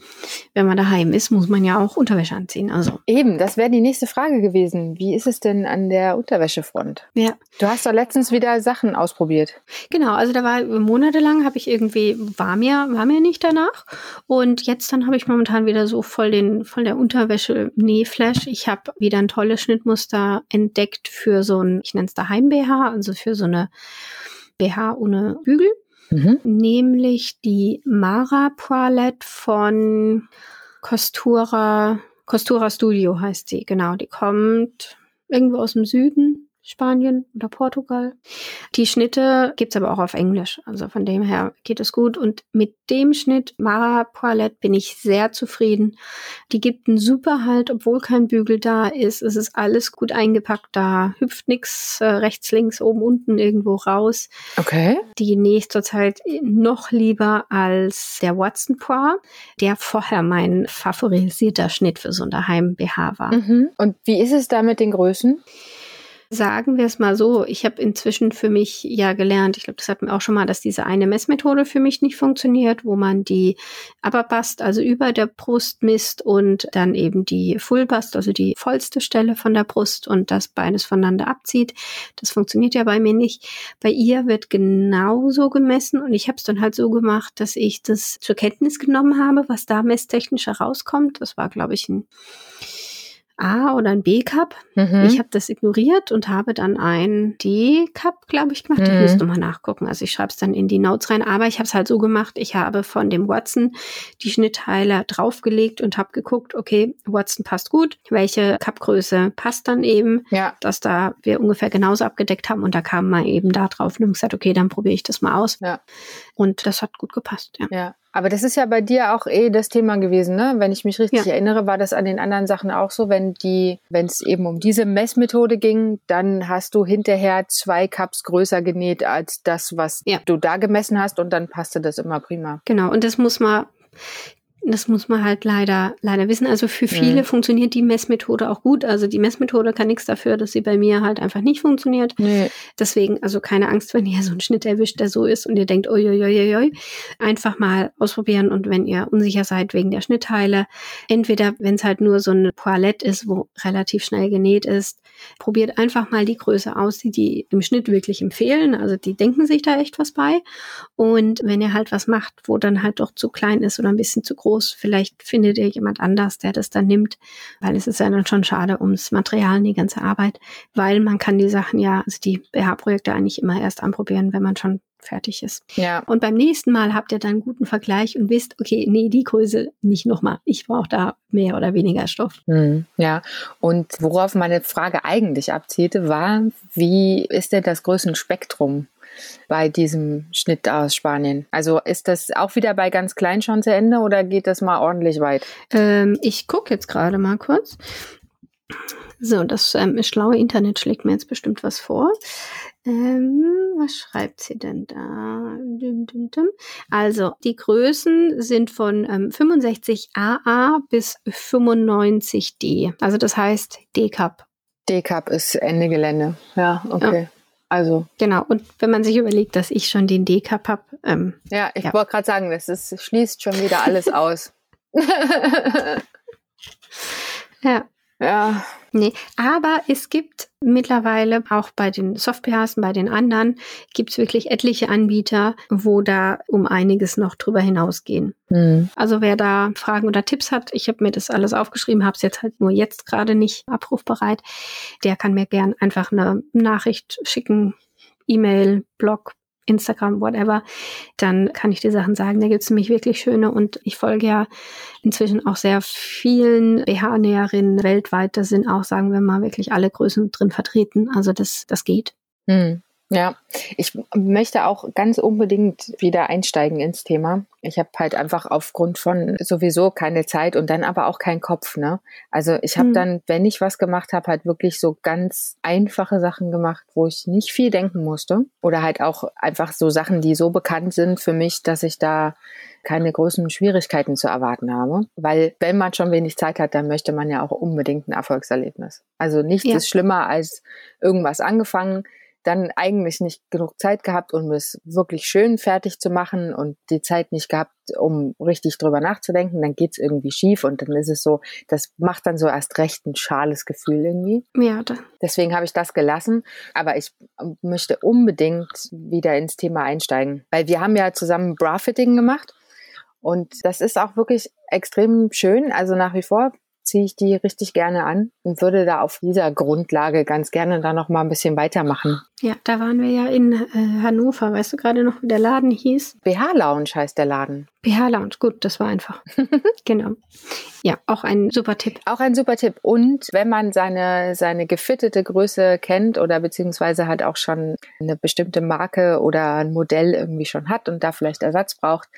wenn man daheim ist, muss man ja auch Unterwäsche anziehen. Also eben, das wäre die nächste Frage gewesen. Wie ist es denn an der Unterwäschefront? Ja. Du hast doch letztens wieder Sachen ausprobiert. Genau. Also da war monatelang habe ich irgendwie war mir war mir nicht danach und jetzt dann habe ich momentan wieder so voll den voll der Unterwäsche Nähflash. Ich habe wieder ein tolles Schnittmuster entdeckt für so ein, ich nenne es daheim BH, also für so eine BH ohne Bügel. Mhm. Nämlich die Mara Poilette von Costura, Costura Studio heißt sie, genau. Die kommt irgendwo aus dem Süden Spanien oder Portugal. Die Schnitte gibt's aber auch auf Englisch. Also von dem her geht es gut. Und mit dem Schnitt Mara Poilette bin ich sehr zufrieden. Die gibt einen super Halt, obwohl kein Bügel da ist. Es ist alles gut eingepackt. Da hüpft nix äh, rechts, links, oben, unten irgendwo raus. Okay. Die nähe ich zurzeit noch lieber als der Watson Poir, der vorher mein favorisierter Schnitt für so ein Daheim BH war. Mhm. Und wie ist es da mit den Größen? Sagen wir es mal so, ich habe inzwischen für mich ja gelernt, ich glaube, das hatten wir auch schon mal, dass diese eine Messmethode für mich nicht funktioniert, wo man die Upperbust, also über der Brust misst und dann eben die Fullbust, also die vollste Stelle von der Brust und das beides voneinander abzieht. Das funktioniert ja bei mir nicht. Bei ihr wird genauso gemessen und ich habe es dann halt so gemacht, dass ich das zur Kenntnis genommen habe, was da messtechnisch herauskommt. Das war, glaube ich, ein A oder ein B-Cup. Mhm. Ich habe das ignoriert und habe dann ein D-Cup, glaube ich, gemacht. Mhm. Ich müsste mal nachgucken. Also ich schreibe es dann in die Notes rein. Aber ich habe es halt so gemacht, ich habe von dem Watson die Schnittteile draufgelegt und habe geguckt, okay, Watson passt gut. Welche Cupgröße passt dann eben? Ja. Dass da wir ungefähr genauso abgedeckt haben. Und da kam man eben da drauf und haben gesagt, okay, dann probiere ich das mal aus. Ja. Und das hat gut gepasst. Ja. ja. Aber das ist ja bei dir auch eh das Thema gewesen, ne? Wenn ich mich richtig ja. erinnere, war das an den anderen Sachen auch so, wenn die, wenn es eben um diese Messmethode ging, dann hast du hinterher zwei Cups größer genäht als das, was ja. du da gemessen hast und dann passte das immer prima. Genau, und das muss man das muss man halt leider, leider wissen. Also für viele mhm. funktioniert die Messmethode auch gut. Also die Messmethode kann nichts dafür, dass sie bei mir halt einfach nicht funktioniert. Nee. Deswegen, also keine Angst, wenn ihr so einen Schnitt erwischt, der so ist und ihr denkt, oi, einfach mal ausprobieren und wenn ihr unsicher seid wegen der Schnittteile, entweder, wenn es halt nur so eine Poilette ist, wo relativ schnell genäht ist, probiert einfach mal die Größe aus, die die im Schnitt wirklich empfehlen. Also die denken sich da echt was bei. Und wenn ihr halt was macht, wo dann halt doch zu klein ist oder ein bisschen zu groß, groß. Vielleicht findet ihr jemand anders, der das dann nimmt, weil es ist ja dann schon schade ums Material und die ganze Arbeit, weil man kann die Sachen ja, also die BH-Projekte eigentlich immer erst anprobieren, wenn man schon fertig ist. Ja. Und beim nächsten Mal habt ihr dann einen guten Vergleich und wisst, okay, nee, die Größe nicht nochmal. Ich brauche da mehr oder weniger Stoff. Hm, ja. Und worauf meine Frage eigentlich abzielte, war, wie ist denn das Größenspektrum bei diesem Schnitt aus Spanien? Also ist das auch wieder bei ganz klein schon zu Ende oder geht das mal ordentlich weit? Ähm, ich gucke jetzt gerade mal kurz. So, das ähm, schlaue Internet schlägt mir jetzt bestimmt was vor. Ähm, was schreibt sie denn da? Dum, dum, dum. Also, die Größen sind von ähm, 65AA bis 95D. Also, das heißt D-Cup. D-Cup ist Ende Gelände. Ja, okay. Ja. Also. Genau, und wenn man sich überlegt, dass ich schon den D-Cup habe. Ähm, ja, ich ja. wollte gerade sagen, das ist, schließt schon wieder alles [laughs] aus. [laughs] ja. Ja. Nee, aber es gibt mittlerweile auch bei den Soft-PHs und bei den anderen gibt es wirklich etliche Anbieter, wo da um einiges noch drüber hinausgehen. Mhm. Also wer da Fragen oder Tipps hat, ich habe mir das alles aufgeschrieben, habe es jetzt halt nur jetzt gerade nicht abrufbereit, der kann mir gern einfach eine Nachricht schicken, E-Mail, Blog, Instagram, whatever, dann kann ich die Sachen sagen. Da gibt es nämlich wirklich schöne und ich folge ja inzwischen auch sehr vielen BH-Näherinnen weltweit. Da sind auch, sagen wir mal, wirklich alle Größen drin vertreten. Also das, das geht. Hm. Ja, ich möchte auch ganz unbedingt wieder einsteigen ins Thema. Ich habe halt einfach aufgrund von sowieso keine Zeit und dann aber auch keinen Kopf. Ne? Also ich habe mhm. dann, wenn ich was gemacht habe, halt wirklich so ganz einfache Sachen gemacht, wo ich nicht viel denken musste. Oder halt auch einfach so Sachen, die so bekannt sind für mich, dass ich da keine großen Schwierigkeiten zu erwarten habe. Weil wenn man schon wenig Zeit hat, dann möchte man ja auch unbedingt ein Erfolgserlebnis. Also nichts ja. ist schlimmer als irgendwas angefangen, dann eigentlich nicht genug Zeit gehabt, um es wirklich schön fertig zu machen und die Zeit nicht gehabt, um richtig drüber nachzudenken, dann geht's irgendwie schief und dann ist es so, das macht dann so erst recht ein schales Gefühl irgendwie. Ja, da. Deswegen habe ich das gelassen, aber ich möchte unbedingt wieder ins Thema einsteigen, weil wir haben ja zusammen Bra-Fitting gemacht und das ist auch wirklich extrem schön, also nach wie vor ziehe ich die richtig gerne an und würde da auf dieser Grundlage ganz gerne da noch mal ein bisschen weitermachen. Ja, da waren wir ja in äh, Hannover. Weißt du gerade noch, wie der Laden hieß? BH Lounge heißt der Laden. BH Lounge, gut, das war einfach. [laughs] genau. Ja, auch ein super Tipp. Auch ein super Tipp. Und wenn man seine, seine gefittete Größe kennt oder beziehungsweise halt auch schon eine bestimmte Marke oder ein Modell irgendwie schon hat und da vielleicht Ersatz braucht,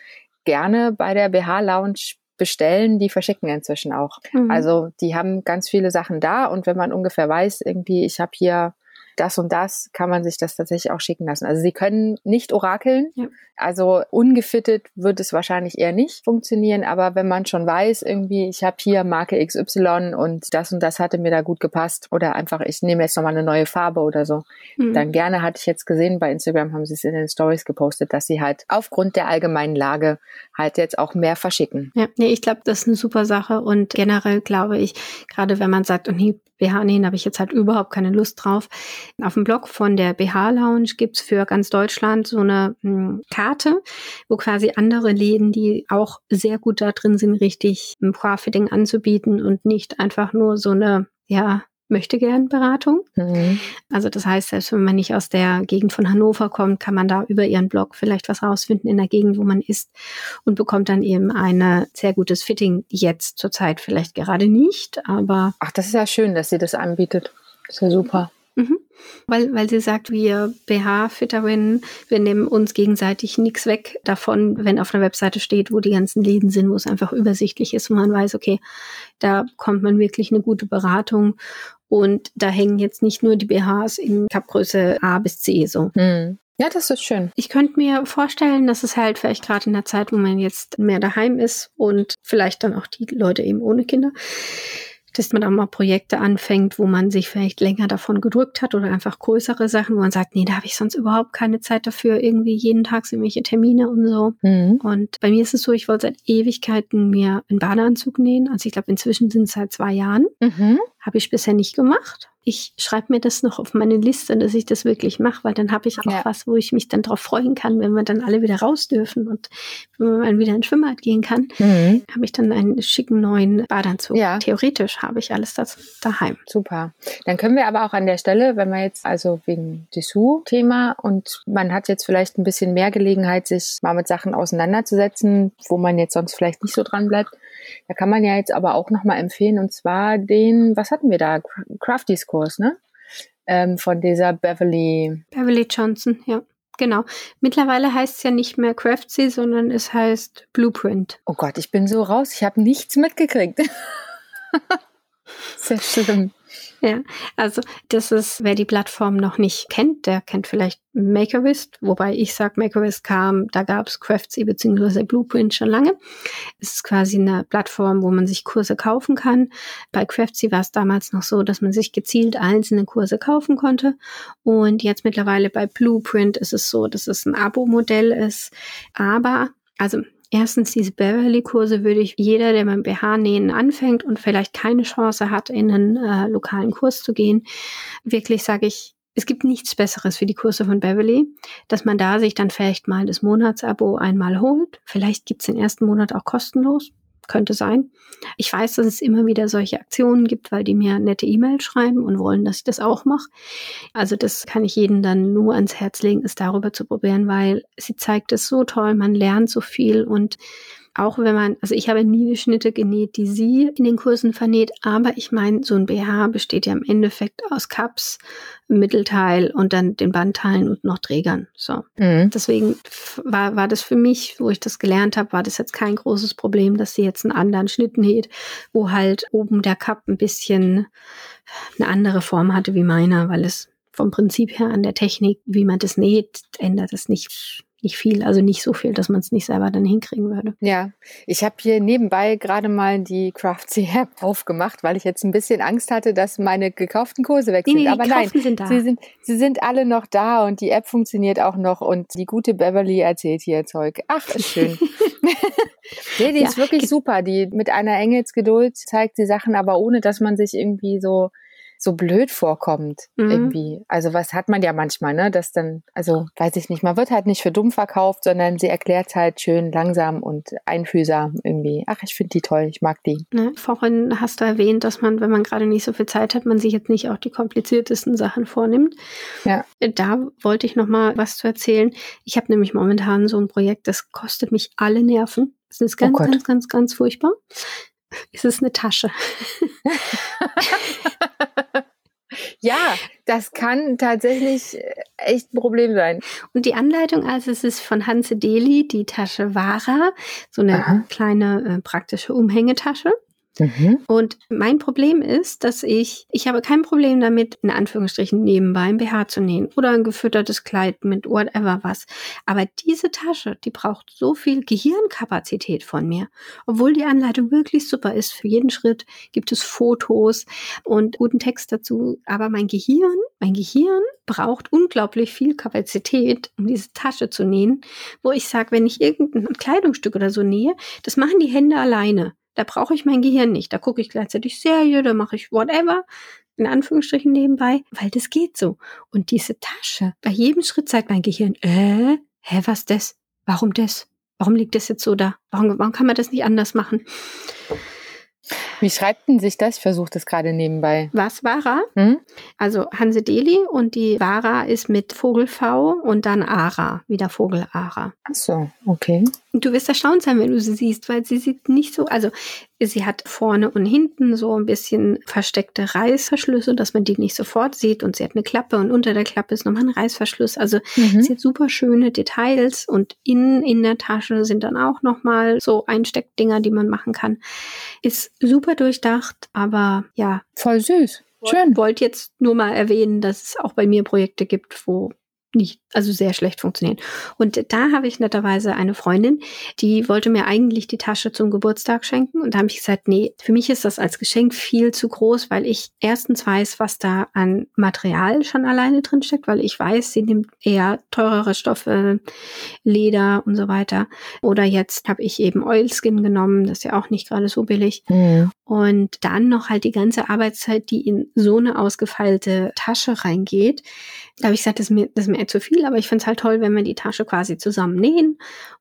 gerne bei der BH Lounge bestellen, die verschicken inzwischen auch. Mhm. Also die haben ganz viele Sachen da und wenn man ungefähr weiß, irgendwie, ich habe hier das und das, kann man sich das tatsächlich auch schicken lassen. Also sie können nicht orakeln. Ja. Also ungefittet wird es wahrscheinlich eher nicht funktionieren, aber wenn man schon weiß, irgendwie, ich habe hier Marke XY und das und das hatte mir da gut gepasst oder einfach, ich nehme jetzt nochmal eine neue Farbe oder so, mhm. dann gerne hatte ich jetzt gesehen, bei Instagram haben sie es in den Stories gepostet, dass sie halt aufgrund der allgemeinen Lage halt jetzt auch mehr verschicken. Ja, nee, ich glaube, das ist eine super Sache und generell glaube ich, gerade wenn man sagt, und nee, BH nähen habe ich jetzt halt überhaupt keine Lust drauf. Auf dem Blog von der BH Lounge gibt's für ganz Deutschland so eine mh, hm, Karte, wo quasi andere Läden, die auch sehr gut da drin sind, richtig ein Bra-Fitting anzubieten und nicht einfach nur so eine, ja, möchte gern Beratung. Mhm. Also das heißt, selbst wenn man nicht aus der Gegend von Hannover kommt, kann man da über ihren Blog vielleicht was rausfinden in der Gegend, wo man ist und bekommt dann eben ein sehr gutes Fitting. Jetzt zurzeit vielleicht gerade nicht, aber. Ach, das ist ja schön, dass sie das anbietet. Das ist ja super. Mhm. Weil, weil sie sagt, wir BH-Fitterinnen, wir nehmen uns gegenseitig nichts weg davon, wenn auf einer Webseite steht, wo die ganzen Läden sind, wo es einfach übersichtlich ist und man weiß, okay, da kommt man wirklich eine gute Beratung und da hängen jetzt nicht nur die BHs in Cup-Größe A bis C so. Hm. Ja, das ist schön. Ich könnte mir vorstellen, dass es halt vielleicht gerade in der Zeit, wo man jetzt mehr daheim ist und vielleicht dann auch die Leute eben ohne Kinder, dass man auch mal Projekte anfängt, wo man sich vielleicht länger davon gedrückt hat oder einfach größere Sachen, wo man sagt, nee, da habe ich sonst überhaupt keine Zeit dafür, irgendwie jeden Tag so irgendwelche Termine und so. Mhm. Und bei mir ist es so, ich wollte seit Ewigkeiten mir einen Badeanzug nähen. Also ich glaube, inzwischen sind es seit zwei Jahren. Mhm. Habe ich bisher nicht gemacht ich schreibe mir das noch auf meine Liste, dass ich das wirklich mache, weil dann habe ich auch ja. was, wo ich mich dann drauf freuen kann, wenn wir dann alle wieder raus dürfen und wenn man wieder in Schwimmbad gehen kann, mhm. habe ich dann einen schicken neuen Badeanzug. Ja. Theoretisch habe ich alles das daheim. Super. Dann können wir aber auch an der Stelle, wenn wir jetzt also wegen Dessous-Thema und man hat jetzt vielleicht ein bisschen mehr Gelegenheit, sich mal mit Sachen auseinanderzusetzen, wo man jetzt sonst vielleicht nicht so dran bleibt, da kann man ja jetzt aber auch nochmal empfehlen, und zwar den, was hatten wir da? Crafties Kurs, ne? Ähm, von dieser Beverly. Beverly Johnson, ja. Genau. Mittlerweile heißt es ja nicht mehr Craftsy, sondern es heißt Blueprint. Oh Gott, ich bin so raus. Ich habe nichts mitgekriegt. [laughs] Sehr schlimm. Ja, also das ist, wer die Plattform noch nicht kennt, der kennt vielleicht Makerist, wobei ich sage, Makerist kam, da gab es Craftsy bzw. Blueprint schon lange. Es ist quasi eine Plattform, wo man sich Kurse kaufen kann. Bei Craftsy war es damals noch so, dass man sich gezielt einzelne Kurse kaufen konnte. Und jetzt mittlerweile bei Blueprint ist es so, dass es ein Abo-Modell ist. Aber, also Erstens, diese Beverly-Kurse würde ich jeder, der beim BH-Nähen anfängt und vielleicht keine Chance hat, in einen äh, lokalen Kurs zu gehen, wirklich sage ich, es gibt nichts Besseres für die Kurse von Beverly, dass man da sich dann vielleicht mal das Monatsabo einmal holt. Vielleicht gibt's den ersten Monat auch kostenlos könnte sein. Ich weiß, dass es immer wieder solche Aktionen gibt, weil die mir nette E-Mails schreiben und wollen, dass ich das auch mache. Also das kann ich jedem dann nur ans Herz legen, es darüber zu probieren, weil sie zeigt es so toll, man lernt so viel und auch wenn man, also ich habe nie die Schnitte genäht, die sie in den Kursen vernäht, aber ich meine, so ein BH besteht ja im Endeffekt aus Cups, Mittelteil und dann den Bandteilen und noch Trägern. So. Mhm. Deswegen war, war das für mich, wo ich das gelernt habe, war das jetzt kein großes Problem, dass sie jetzt einen anderen Schnitt näht, wo halt oben der Cup ein bisschen eine andere Form hatte wie meiner, weil es vom Prinzip her an der Technik, wie man das näht, ändert es nicht nicht viel, also nicht so viel, dass man es nicht selber dann hinkriegen würde. Ja, ich habe hier nebenbei gerade mal die Craftsy App [laughs] aufgemacht, weil ich jetzt ein bisschen Angst hatte, dass meine gekauften Kurse weg sind. Nee, nee, Aber nein, sind sie sind, sie sind alle noch da und die App funktioniert auch noch und die gute Beverly erzählt hier Zeug. Ach, ist schön. [laughs] nee, die ja. ist wirklich super. Die mit einer Engelsgeduld zeigt die Sachen, aber ohne, dass man sich irgendwie so so blöd vorkommt mhm. irgendwie. Also was hat man ja manchmal, ne? Das dann, also weiß ich nicht, man wird halt nicht für dumm verkauft, sondern sie erklärt halt schön langsam und einfühlsam irgendwie. Ach, ich finde die toll, ich mag die. Ne? Vorhin hast du erwähnt, dass man, wenn man gerade nicht so viel Zeit hat, man sich jetzt nicht auch die kompliziertesten Sachen vornimmt. Ja. Da wollte ich noch mal was zu erzählen. Ich habe nämlich momentan so ein Projekt, das kostet mich alle Nerven. Das ist oh ganz, oh ganz, ganz, ganz furchtbar. Es ist eine Tasche. [laughs] [laughs] Ja, das kann tatsächlich äh, echt ein Problem sein. Und die Anleitung, also es ist von Hanse Deli, die Tasche Vara, so eine Aha. kleine äh, praktische Umhängetasche. Mhm. Und mein Problem ist, dass ich, ich habe kein Problem damit, in Anführungsstrichen nebenbei ein BH zu nähen oder ein gefüttertes Kleid mit whatever was. Aber diese Tasche, die braucht so viel Gehirnkapazität von mir. Obwohl die Anleitung wirklich super ist. Für jeden Schritt gibt es Fotos und guten Text dazu. Aber mein Gehirn, mein Gehirn braucht unglaublich viel Kapazität, um diese Tasche zu nähen, wo ich sage, wenn ich irgendein Kleidungsstück oder so nähe, das machen die Hände alleine. Da brauche ich mein Gehirn nicht. Da gucke ich gleichzeitig Serie, da mache ich whatever, in Anführungsstrichen nebenbei, weil das geht so. Und diese Tasche, bei jedem Schritt sagt mein Gehirn, äh, hä, was das? Warum das? Warum liegt das jetzt so da? Warum, warum kann man das nicht anders machen? Wie schreibt denn sich das? Ich versuche das gerade nebenbei. Was, Vara? Hm? Also Hanse Deli und die Vara ist mit Vogel V und dann Ara, wieder Vogel Ara. Ach so, okay. Du wirst erstaunt sein, wenn du sie siehst, weil sie sieht nicht so, also sie hat vorne und hinten so ein bisschen versteckte Reißverschlüsse, dass man die nicht sofort sieht und sie hat eine Klappe und unter der Klappe ist nochmal ein Reißverschluss. Also mhm. sie hat super schöne Details und innen in der Tasche sind dann auch nochmal so Einsteckdinger, die man machen kann. Ist super durchdacht, aber ja. Voll süß. Schön. Wollte jetzt nur mal erwähnen, dass es auch bei mir Projekte gibt, wo nicht, also sehr schlecht funktionieren. Und da habe ich netterweise eine Freundin, die wollte mir eigentlich die Tasche zum Geburtstag schenken. Und da habe ich gesagt, nee, für mich ist das als Geschenk viel zu groß, weil ich erstens weiß, was da an Material schon alleine drin steckt, weil ich weiß, sie nimmt eher teurere Stoffe, Leder und so weiter. Oder jetzt habe ich eben Oilskin genommen, das ist ja auch nicht gerade so billig. Mhm. Und dann noch halt die ganze Arbeitszeit, die in so eine ausgefeilte Tasche reingeht. Da habe ich gesagt, das ist mir, das ist mir zu viel, aber ich finde es halt toll, wenn wir die Tasche quasi zusammen nähen.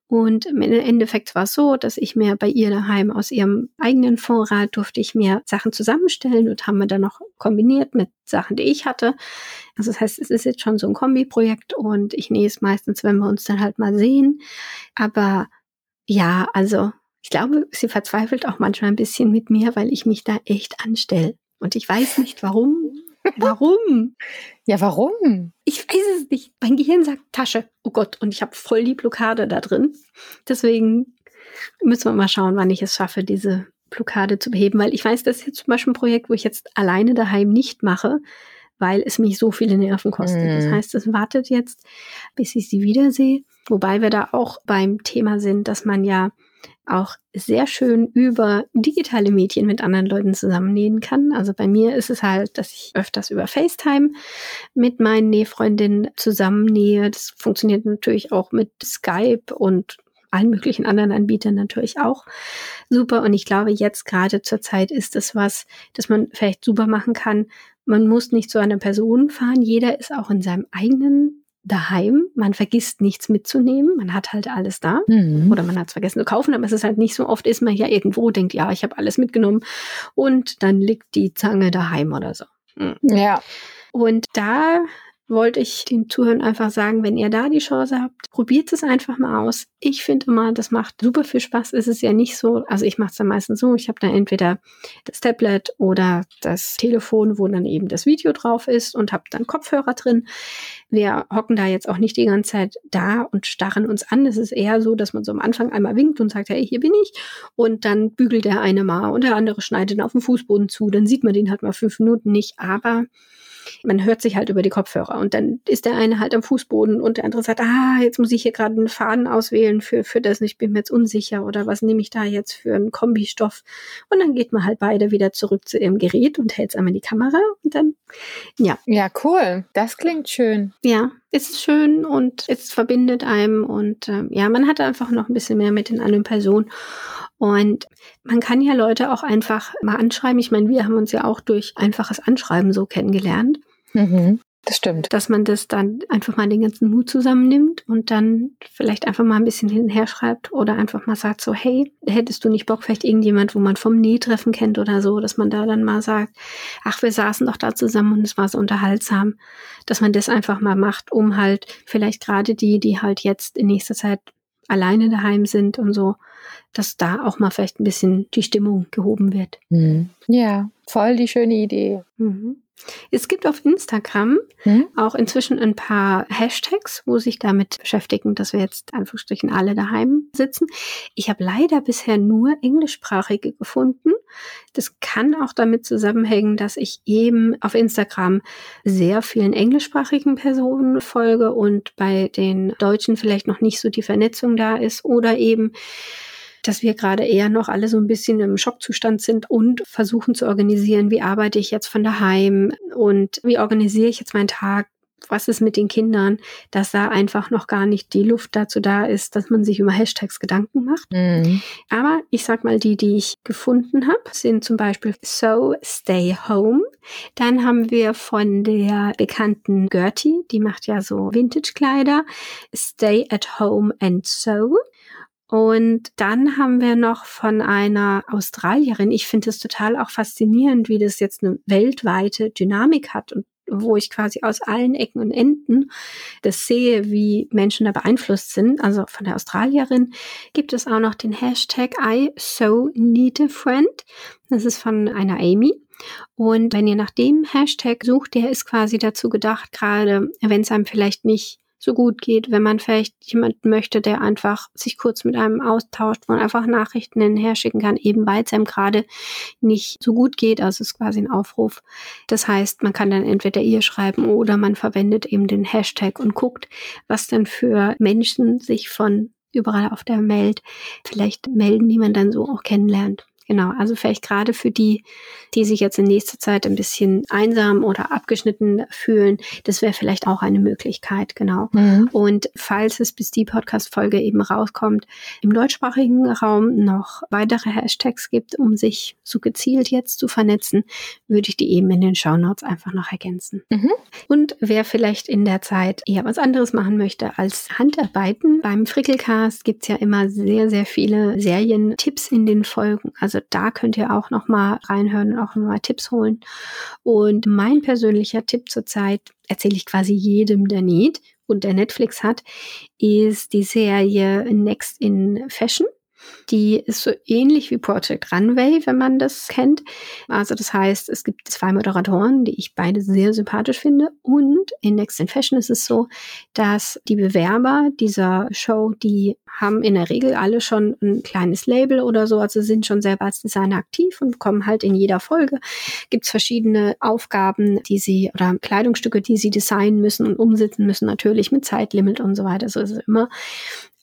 Und im Endeffekt war es so, dass ich mir bei ihr daheim aus ihrem eigenen Vorrat durfte ich mir Sachen zusammenstellen und haben wir dann noch kombiniert mit Sachen, die ich hatte. Also das heißt, es ist jetzt schon so ein Kombiprojekt und ich nähe es meistens, wenn wir uns dann halt mal sehen. Aber ja, also ich glaube, sie verzweifelt auch manchmal ein bisschen mit mir, weil ich mich da echt anstelle. Und ich weiß nicht warum. Warum? ja, warum? Ich weiß es nicht. Mein Gehirn sagt Tasche. Oh Gott, und ich habe voll die Blockade da drin. Deswegen müssen wir mal schauen, wann ich es schaffe, diese Blockade zu beheben. Weil ich weiß, das ist jetzt zum Beispiel ein Projekt, wo ich jetzt alleine daheim nicht mache, weil es mich so viele Nerven kostet. Mm. Das mhm. heißt, es wartet jetzt, bis ich sie wiedersehe. Wobei wir da auch beim Thema sind, dass man ja auch sehr schön über digitale Medien mit anderen Leuten zusammennähen kann. Also bei mir ist es halt, dass ich öfters über FaceTime mit meinen Nähfreundinnen zusammennähe. Das funktioniert natürlich auch mit Skype und allen möglichen anderen Anbietern natürlich auch super. Und ich glaube, jetzt gerade zur Zeit ist es was, das man vielleicht super machen kann. Man muss nicht zu einer Person fahren. Jeder ist auch in seinem eigenen daheim. Man vergisst nichts mitzunehmen. Man hat halt alles da. Mhm. Oder man hat es vergessen zu kaufen, aber es ist halt nicht so oft, ist man ja irgendwo, denkt, ja, ich habe alles mitgenommen und dann liegt die Zange daheim oder so. Mhm. Ja. Und da wollte ich den Zuhörern einfach sagen, wenn ihr da die Chance habt, probiert es einfach mal aus. Ich finde immer, das macht super viel Spaß. Es ist ja nicht so, also ich mache es dann meistens so, ich habe da entweder das Tablet oder das Telefon, wo dann eben das Video drauf ist und habe dann Kopfhörer drin. Wir hocken da jetzt auch nicht die ganze Zeit da und starren uns an. Es ist eher so, dass man so am Anfang einmal winkt und sagt, hey, hier bin ich. Und dann bügelt der eine mal und der andere schneidet ihn auf den Fußboden zu. Dann sieht man den halt mal fünf Minuten nicht. Aber man hört sich halt über die Kopfhörer und dann ist der eine halt am Fußboden und der andere sagt, ah, jetzt muss ich hier gerade einen Faden auswählen für, für das, ich bin mir jetzt unsicher oder was nehme ich da jetzt für einen Kombistoff und dann geht man halt beide wieder zurück zu ihrem Gerät und hält es einmal in die Kamera und dann, ja. Ja, cool. Das klingt schön. Ja, es ist schön und es verbindet einem und ähm, ja, man hat einfach noch ein bisschen mehr mit den anderen Personen und man kann ja Leute auch einfach mal anschreiben. Ich meine, wir haben uns ja auch durch einfaches Anschreiben so kennengelernt. Mhm, das stimmt. Dass man das dann einfach mal den ganzen Mut zusammennimmt und dann vielleicht einfach mal ein bisschen hinher schreibt oder einfach mal sagt so, hey, hättest du nicht Bock, vielleicht irgendjemand, wo man vom Nähtreffen kennt oder so, dass man da dann mal sagt, ach, wir saßen doch da zusammen und es war so unterhaltsam, dass man das einfach mal macht, um halt vielleicht gerade die, die halt jetzt in nächster Zeit alleine daheim sind und so, dass da auch mal vielleicht ein bisschen die Stimmung gehoben wird. Mhm. Ja, voll die schöne Idee. Mhm. Es gibt auf Instagram hm? auch inzwischen ein paar Hashtags, wo sich damit beschäftigen, dass wir jetzt Anführungsstrichen alle daheim sitzen. Ich habe leider bisher nur englischsprachige gefunden. Das kann auch damit zusammenhängen, dass ich eben auf Instagram sehr vielen englischsprachigen Personen folge und bei den Deutschen vielleicht noch nicht so die Vernetzung da ist oder eben dass wir gerade eher noch alle so ein bisschen im Schockzustand sind und versuchen zu organisieren, wie arbeite ich jetzt von daheim und wie organisiere ich jetzt meinen Tag, was ist mit den Kindern, dass da einfach noch gar nicht die Luft dazu da ist, dass man sich über Hashtags Gedanken macht. Mhm. Aber ich sag mal, die, die ich gefunden habe, sind zum Beispiel So Stay Home. Dann haben wir von der bekannten Gertie, die macht ja so Vintage-Kleider, Stay at Home and So. Und dann haben wir noch von einer Australierin, ich finde es total auch faszinierend, wie das jetzt eine weltweite Dynamik hat und wo ich quasi aus allen Ecken und Enden das sehe, wie Menschen da beeinflusst sind. Also von der Australierin gibt es auch noch den Hashtag I so need a friend. Das ist von einer Amy. Und wenn ihr nach dem Hashtag sucht, der ist quasi dazu gedacht, gerade wenn es einem vielleicht nicht so gut geht, wenn man vielleicht jemanden möchte, der einfach sich kurz mit einem austauscht, wo man einfach Nachrichten hinher schicken kann, eben weil es einem gerade nicht so gut geht. Also es ist quasi ein Aufruf. Das heißt, man kann dann entweder ihr schreiben oder man verwendet eben den Hashtag und guckt, was dann für Menschen sich von überall auf der Welt vielleicht melden, die man dann so auch kennenlernt. Genau, also vielleicht gerade für die, die sich jetzt in nächster Zeit ein bisschen einsam oder abgeschnitten fühlen, das wäre vielleicht auch eine Möglichkeit, genau. Mhm. Und falls es bis die Podcast-Folge eben rauskommt, im deutschsprachigen Raum noch weitere Hashtags gibt, um sich so gezielt jetzt zu vernetzen, würde ich die eben in den Show Notes einfach noch ergänzen. Mhm. Und wer vielleicht in der Zeit eher was anderes machen möchte als Handarbeiten, beim Frickelcast gibt's ja immer sehr, sehr viele Serientipps in den Folgen. Also also da könnt ihr auch noch mal reinhören und auch noch mal Tipps holen. Und mein persönlicher Tipp zurzeit erzähle ich quasi jedem, der näht und der Netflix hat, ist die Serie Next in Fashion. Die ist so ähnlich wie Project Runway, wenn man das kennt. Also das heißt, es gibt zwei Moderatoren, die ich beide sehr sympathisch finde. Und in Next in Fashion ist es so, dass die Bewerber dieser Show, die haben in der Regel alle schon ein kleines Label oder so, also sind schon selber als Designer aktiv und bekommen halt in jeder Folge gibt's verschiedene Aufgaben, die sie oder Kleidungsstücke, die sie designen müssen und umsetzen müssen, natürlich mit Zeitlimit und so weiter. So ist es immer.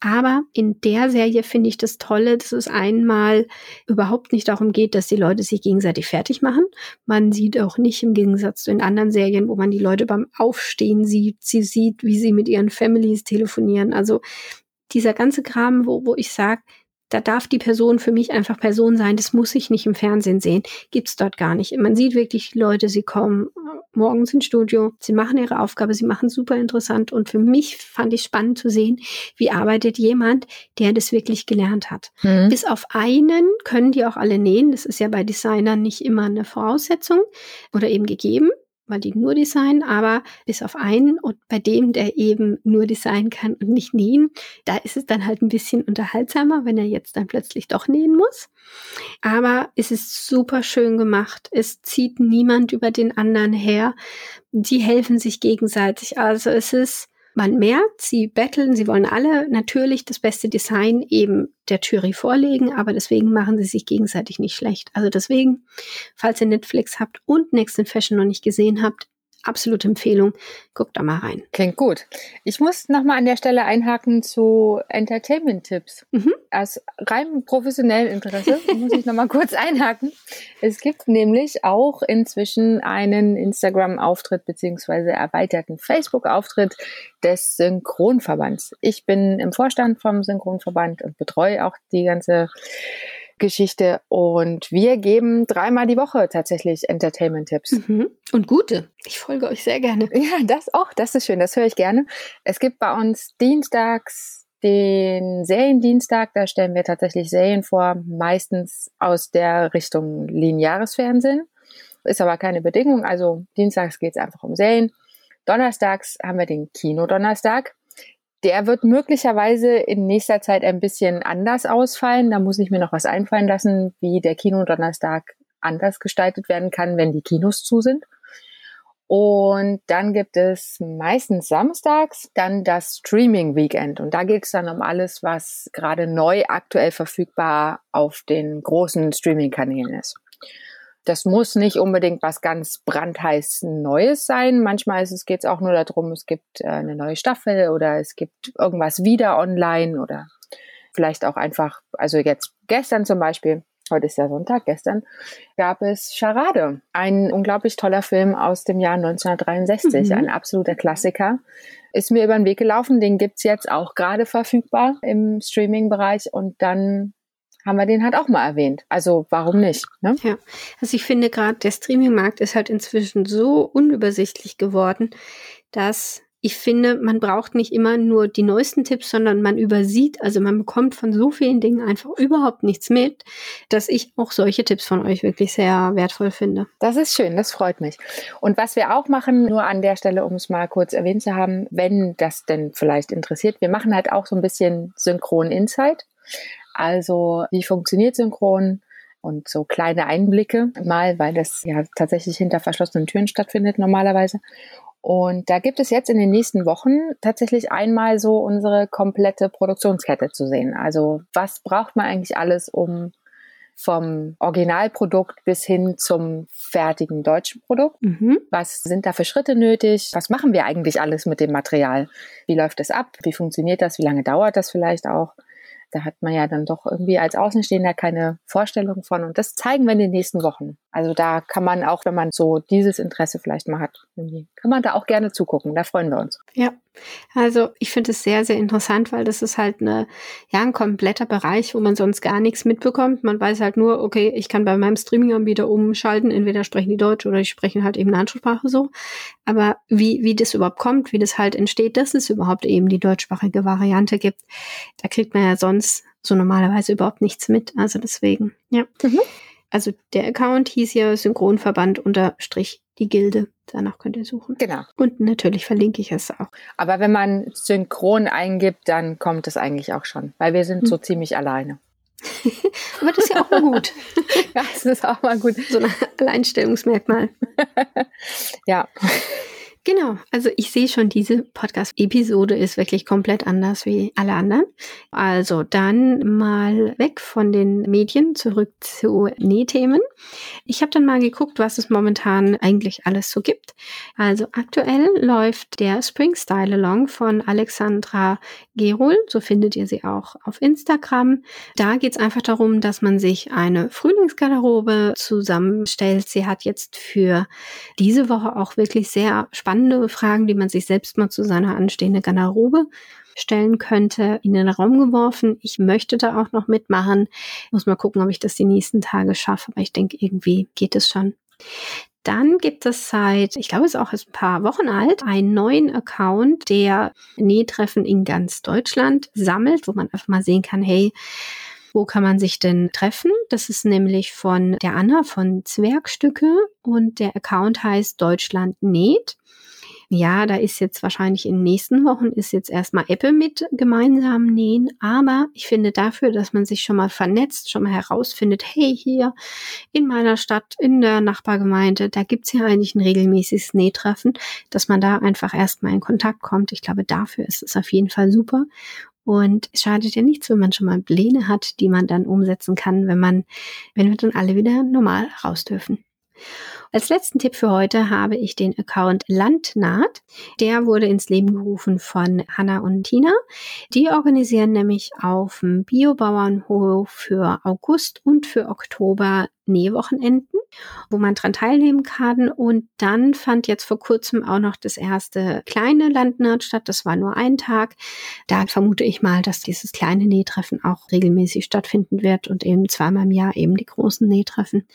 Aber in der Serie finde ich das Tolle, dass es einmal überhaupt nicht darum geht, dass die Leute sich gegenseitig fertig machen. Man sieht auch nicht im Gegensatz zu den anderen Serien, wo man die Leute beim Aufstehen sieht, sie sieht, wie sie mit ihren Families telefonieren. Also dieser ganze Kram, wo, wo ich sage, da darf die Person für mich einfach Person sein, das muss ich nicht im Fernsehen sehen, gibt's dort gar nicht. Man sieht wirklich die Leute, sie kommen morgens ins Studio, sie machen ihre Aufgabe, sie machen super interessant. Und für mich fand ich spannend zu sehen, wie arbeitet jemand, der das wirklich gelernt hat. Mhm. Bis auf einen können die auch alle nähen, das ist ja bei Designern nicht immer eine Voraussetzung oder eben gegeben weil die nur designen, aber bis auf einen und bei dem, der eben nur designen kann und nicht nähen, da ist es dann halt ein bisschen unterhaltsamer, wenn er jetzt dann plötzlich doch nähen muss. Aber es ist super schön gemacht. Es zieht niemand über den anderen her. Die helfen sich gegenseitig. Also es ist man merkt, sie betteln, sie wollen alle natürlich das beste Design eben der Jury vorlegen, aber deswegen machen sie sich gegenseitig nicht schlecht. Also deswegen, falls ihr Netflix habt und Next in Fashion noch nicht gesehen habt, absolute Empfehlung. Guckt da mal rein. Klingt gut. Ich muss nochmal an der Stelle einhaken zu Entertainment-Tipps. Mhm. Aus rein professionellem Interesse muss ich nochmal kurz [laughs] einhaken. Es gibt nämlich auch inzwischen einen Instagram-Auftritt beziehungsweise erweiterten Facebook-Auftritt des Synchronverbands. Ich bin im Vorstand vom Synchronverband und betreue auch die ganze Geschichte. Und wir geben dreimal die Woche tatsächlich Entertainment-Tipps. Mhm. Und gute. Ich folge euch sehr gerne. [laughs] Ja, das auch. Das ist schön. Das höre ich gerne. Es gibt bei uns dienstags den Seriendienstag. Da stellen wir tatsächlich Serien vor, meistens aus der Richtung lineares Fernsehen. Ist aber keine Bedingung. Also dienstags geht es einfach um Serien. Donnerstags haben wir den Kinodonnerstag. Der wird möglicherweise in nächster Zeit ein bisschen anders ausfallen. Da muss ich mir noch was einfallen lassen, wie der Kinodonnerstag anders gestaltet werden kann, wenn die Kinos zu sind. Und dann gibt es meistens samstags dann das Streaming Weekend. Und da geht es dann um alles, was gerade neu aktuell verfügbar auf den großen Streaming-Kanälen ist. Das muss nicht unbedingt was ganz brandheiß Neues sein. Manchmal ist es, geht es auch nur darum, es gibt äh, eine neue Staffel oder es gibt irgendwas wieder online oder vielleicht auch einfach, also jetzt gestern zum Beispiel, heute ist ja Sonntag, gestern gab es Charade, ein unglaublich toller Film aus dem Jahr 1963, mhm. ein absoluter Klassiker. Ist mir über den Weg gelaufen, den gibt's jetzt auch gerade verfügbar im Streaming-Bereich und dann haben wir den halt auch mal erwähnt. Also warum nicht? Ne? Ja, also ich finde gerade, der Streaming-Markt ist halt inzwischen so unübersichtlich geworden, dass ich finde, man braucht nicht immer nur die neuesten Tipps, sondern man übersieht, also man bekommt von so vielen Dingen einfach überhaupt nichts mit, dass ich auch solche Tipps von euch wirklich sehr wertvoll finde. Das ist schön, das freut mich. Und was wir auch machen, nur an der Stelle, um es mal kurz erwähnt zu haben, wenn das denn vielleicht interessiert, wir machen halt auch so ein bisschen Synchron Insight. Also wie funktioniert Synchron? Und so kleine Einblicke mal, weil das ja tatsächlich hinter verschlossenen Türen stattfindet normalerweise. Und da gibt es jetzt in den nächsten Wochen tatsächlich einmal so unsere komplette Produktionskette zu sehen. Also was braucht man eigentlich alles, um vom Originalprodukt bis hin zum fertigen deutschen Produkt. Mhm. Was sind da für Schritte nötig? Was machen wir eigentlich alles mit dem Material? Wie läuft es ab? Wie funktioniert das? Wie lange dauert das vielleicht auch? Da hat man ja dann doch irgendwie als Außenstehender keine Vorstellung von. Und das zeigen wir in den nächsten Wochen. Also da kann man auch, wenn man so dieses Interesse vielleicht mal hat, kann man da auch gerne zugucken. Da freuen wir uns. Ja, also ich finde es sehr, sehr interessant, weil das ist halt eine, ja, ein kompletter Bereich, wo man sonst gar nichts mitbekommt. Man weiß halt nur, okay, ich kann bei meinem Streaming-Anbieter umschalten, entweder sprechen die Deutsch oder die sprechen halt eben eine Ansprache so. Aber wie, wie das überhaupt kommt, wie das halt entsteht, dass es überhaupt eben die deutschsprachige Variante gibt, da kriegt man ja sonst so normalerweise überhaupt nichts mit. Also deswegen, ja. Mhm. Also der Account hieß ja Synchronverband unterstrich die Gilde. Danach könnt ihr suchen. Genau. Und natürlich verlinke ich es auch. Aber wenn man Synchron eingibt, dann kommt es eigentlich auch schon, weil wir sind hm. so ziemlich alleine. [laughs] Aber das ist ja auch mal gut. [laughs] ja, das ist auch mal gut. So ein Alleinstellungsmerkmal. [laughs] ja. Genau, also ich sehe schon, diese Podcast-Episode ist wirklich komplett anders wie alle anderen. Also dann mal weg von den Medien zurück zu Nähthemen. Ich habe dann mal geguckt, was es momentan eigentlich alles so gibt. Also aktuell läuft der Spring Style Along von Alexandra Gerol, so findet ihr sie auch auf Instagram. Da geht es einfach darum, dass man sich eine Frühlingsgarderobe zusammenstellt. Sie hat jetzt für diese Woche auch wirklich sehr spannend spannende Fragen, die man sich selbst mal zu seiner anstehenden Garderobe stellen könnte, in den Raum geworfen. Ich möchte da auch noch mitmachen. Muss mal gucken, ob ich das die nächsten Tage schaffe, aber ich denke, irgendwie geht es schon. dann gibt es seit, ich glaube, es ist auch ein paar Wochen alt, einen neuen Account, der Nähtreffen in ganz Deutschland sammelt, wo man einfach mal sehen kann, hey, wo kann man sich denn treffen? Das ist nämlich von der Anna von Zwergstücke und der Account heißt Deutschland näht. Ja, da ist jetzt wahrscheinlich in den nächsten Wochen ist jetzt erstmal Apple mit gemeinsam nähen, aber ich finde dafür, dass man sich schon mal vernetzt, schon mal herausfindet, hey, hier in meiner Stadt, in der Nachbargemeinde, da gibt's ja eigentlich ein regelmäßiges Nähtreffen, dass man da einfach erstmal in Kontakt kommt. Ich glaube, dafür ist es auf jeden Fall super. Und es schadet ja nichts, wenn man schon mal Pläne hat, die man dann umsetzen kann, wenn man, wenn wir dann alle wieder normal raus dürfen. Als letzten Tipp für heute habe ich den Account Landnaht. Der wurde ins Leben gerufen von Hanna und Tina. Die organisieren nämlich auf dem Biobauernhof für August und für Oktober Nähwochenenden, wo man dran teilnehmen kann. Und dann fand jetzt vor kurzem auch noch das erste kleine Landnaht statt. Das war nur ein Tag. Da vermute ich mal, dass dieses kleine Nähtreffen auch regelmäßig stattfinden wird und eben zweimal im Jahr eben die großen Nähtreffen.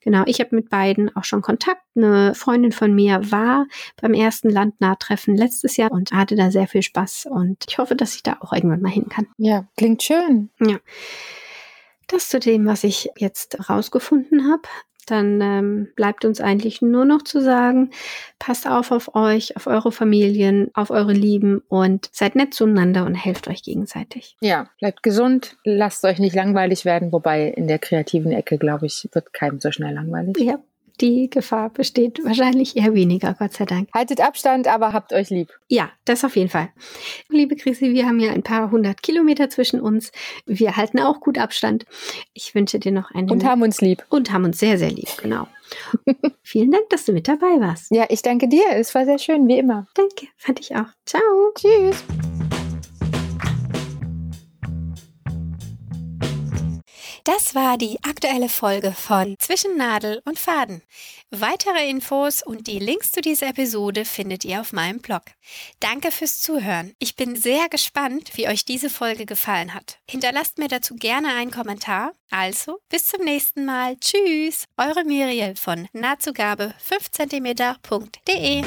Genau, ich habe mit beiden auch schon Kontakt. Eine Freundin von mir war beim ersten Landnahttreffen letztes Jahr und hatte da sehr viel Spaß. Und ich hoffe, dass ich da auch irgendwann mal hin kann. Ja, klingt schön. Ja. Das zu dem, was ich jetzt rausgefunden habe. Dann ähm, bleibt uns eigentlich nur noch zu sagen, passt auf auf euch, auf eure Familien, auf eure Lieben und seid nett zueinander und helft euch gegenseitig. Ja, bleibt gesund, lasst euch nicht langweilig werden, wobei in der kreativen Ecke, glaube ich, wird keinem so schnell langweilig. Ja, die Gefahr besteht wahrscheinlich eher weniger, Gott sei Dank. Haltet Abstand, aber habt euch lieb. Ja, das auf jeden Fall. Liebe Chrissy, wir haben ja ein paar hundert Kilometer zwischen uns. Wir halten auch gut Abstand. Ich wünsche dir noch einen. Und haben uns lieb. Und haben uns sehr, sehr lieb, genau. [laughs] Vielen Dank, dass du mit dabei warst. Ja, ich danke dir. Es war sehr schön, wie immer. Danke, fand ich auch. Ciao. Tschüss. Das war die aktuelle Folge von Zwischen Nadel und Faden. Weitere Infos und die Links zu dieser Episode findet ihr auf meinem Blog. Danke fürs Zuhören. Ich bin sehr gespannt, wie euch diese Folge gefallen hat. Hinterlasst mir dazu gerne einen Kommentar. Also, bis zum nächsten Mal. Tschüss, eure Miriel von nahtzugabe 5cm.de.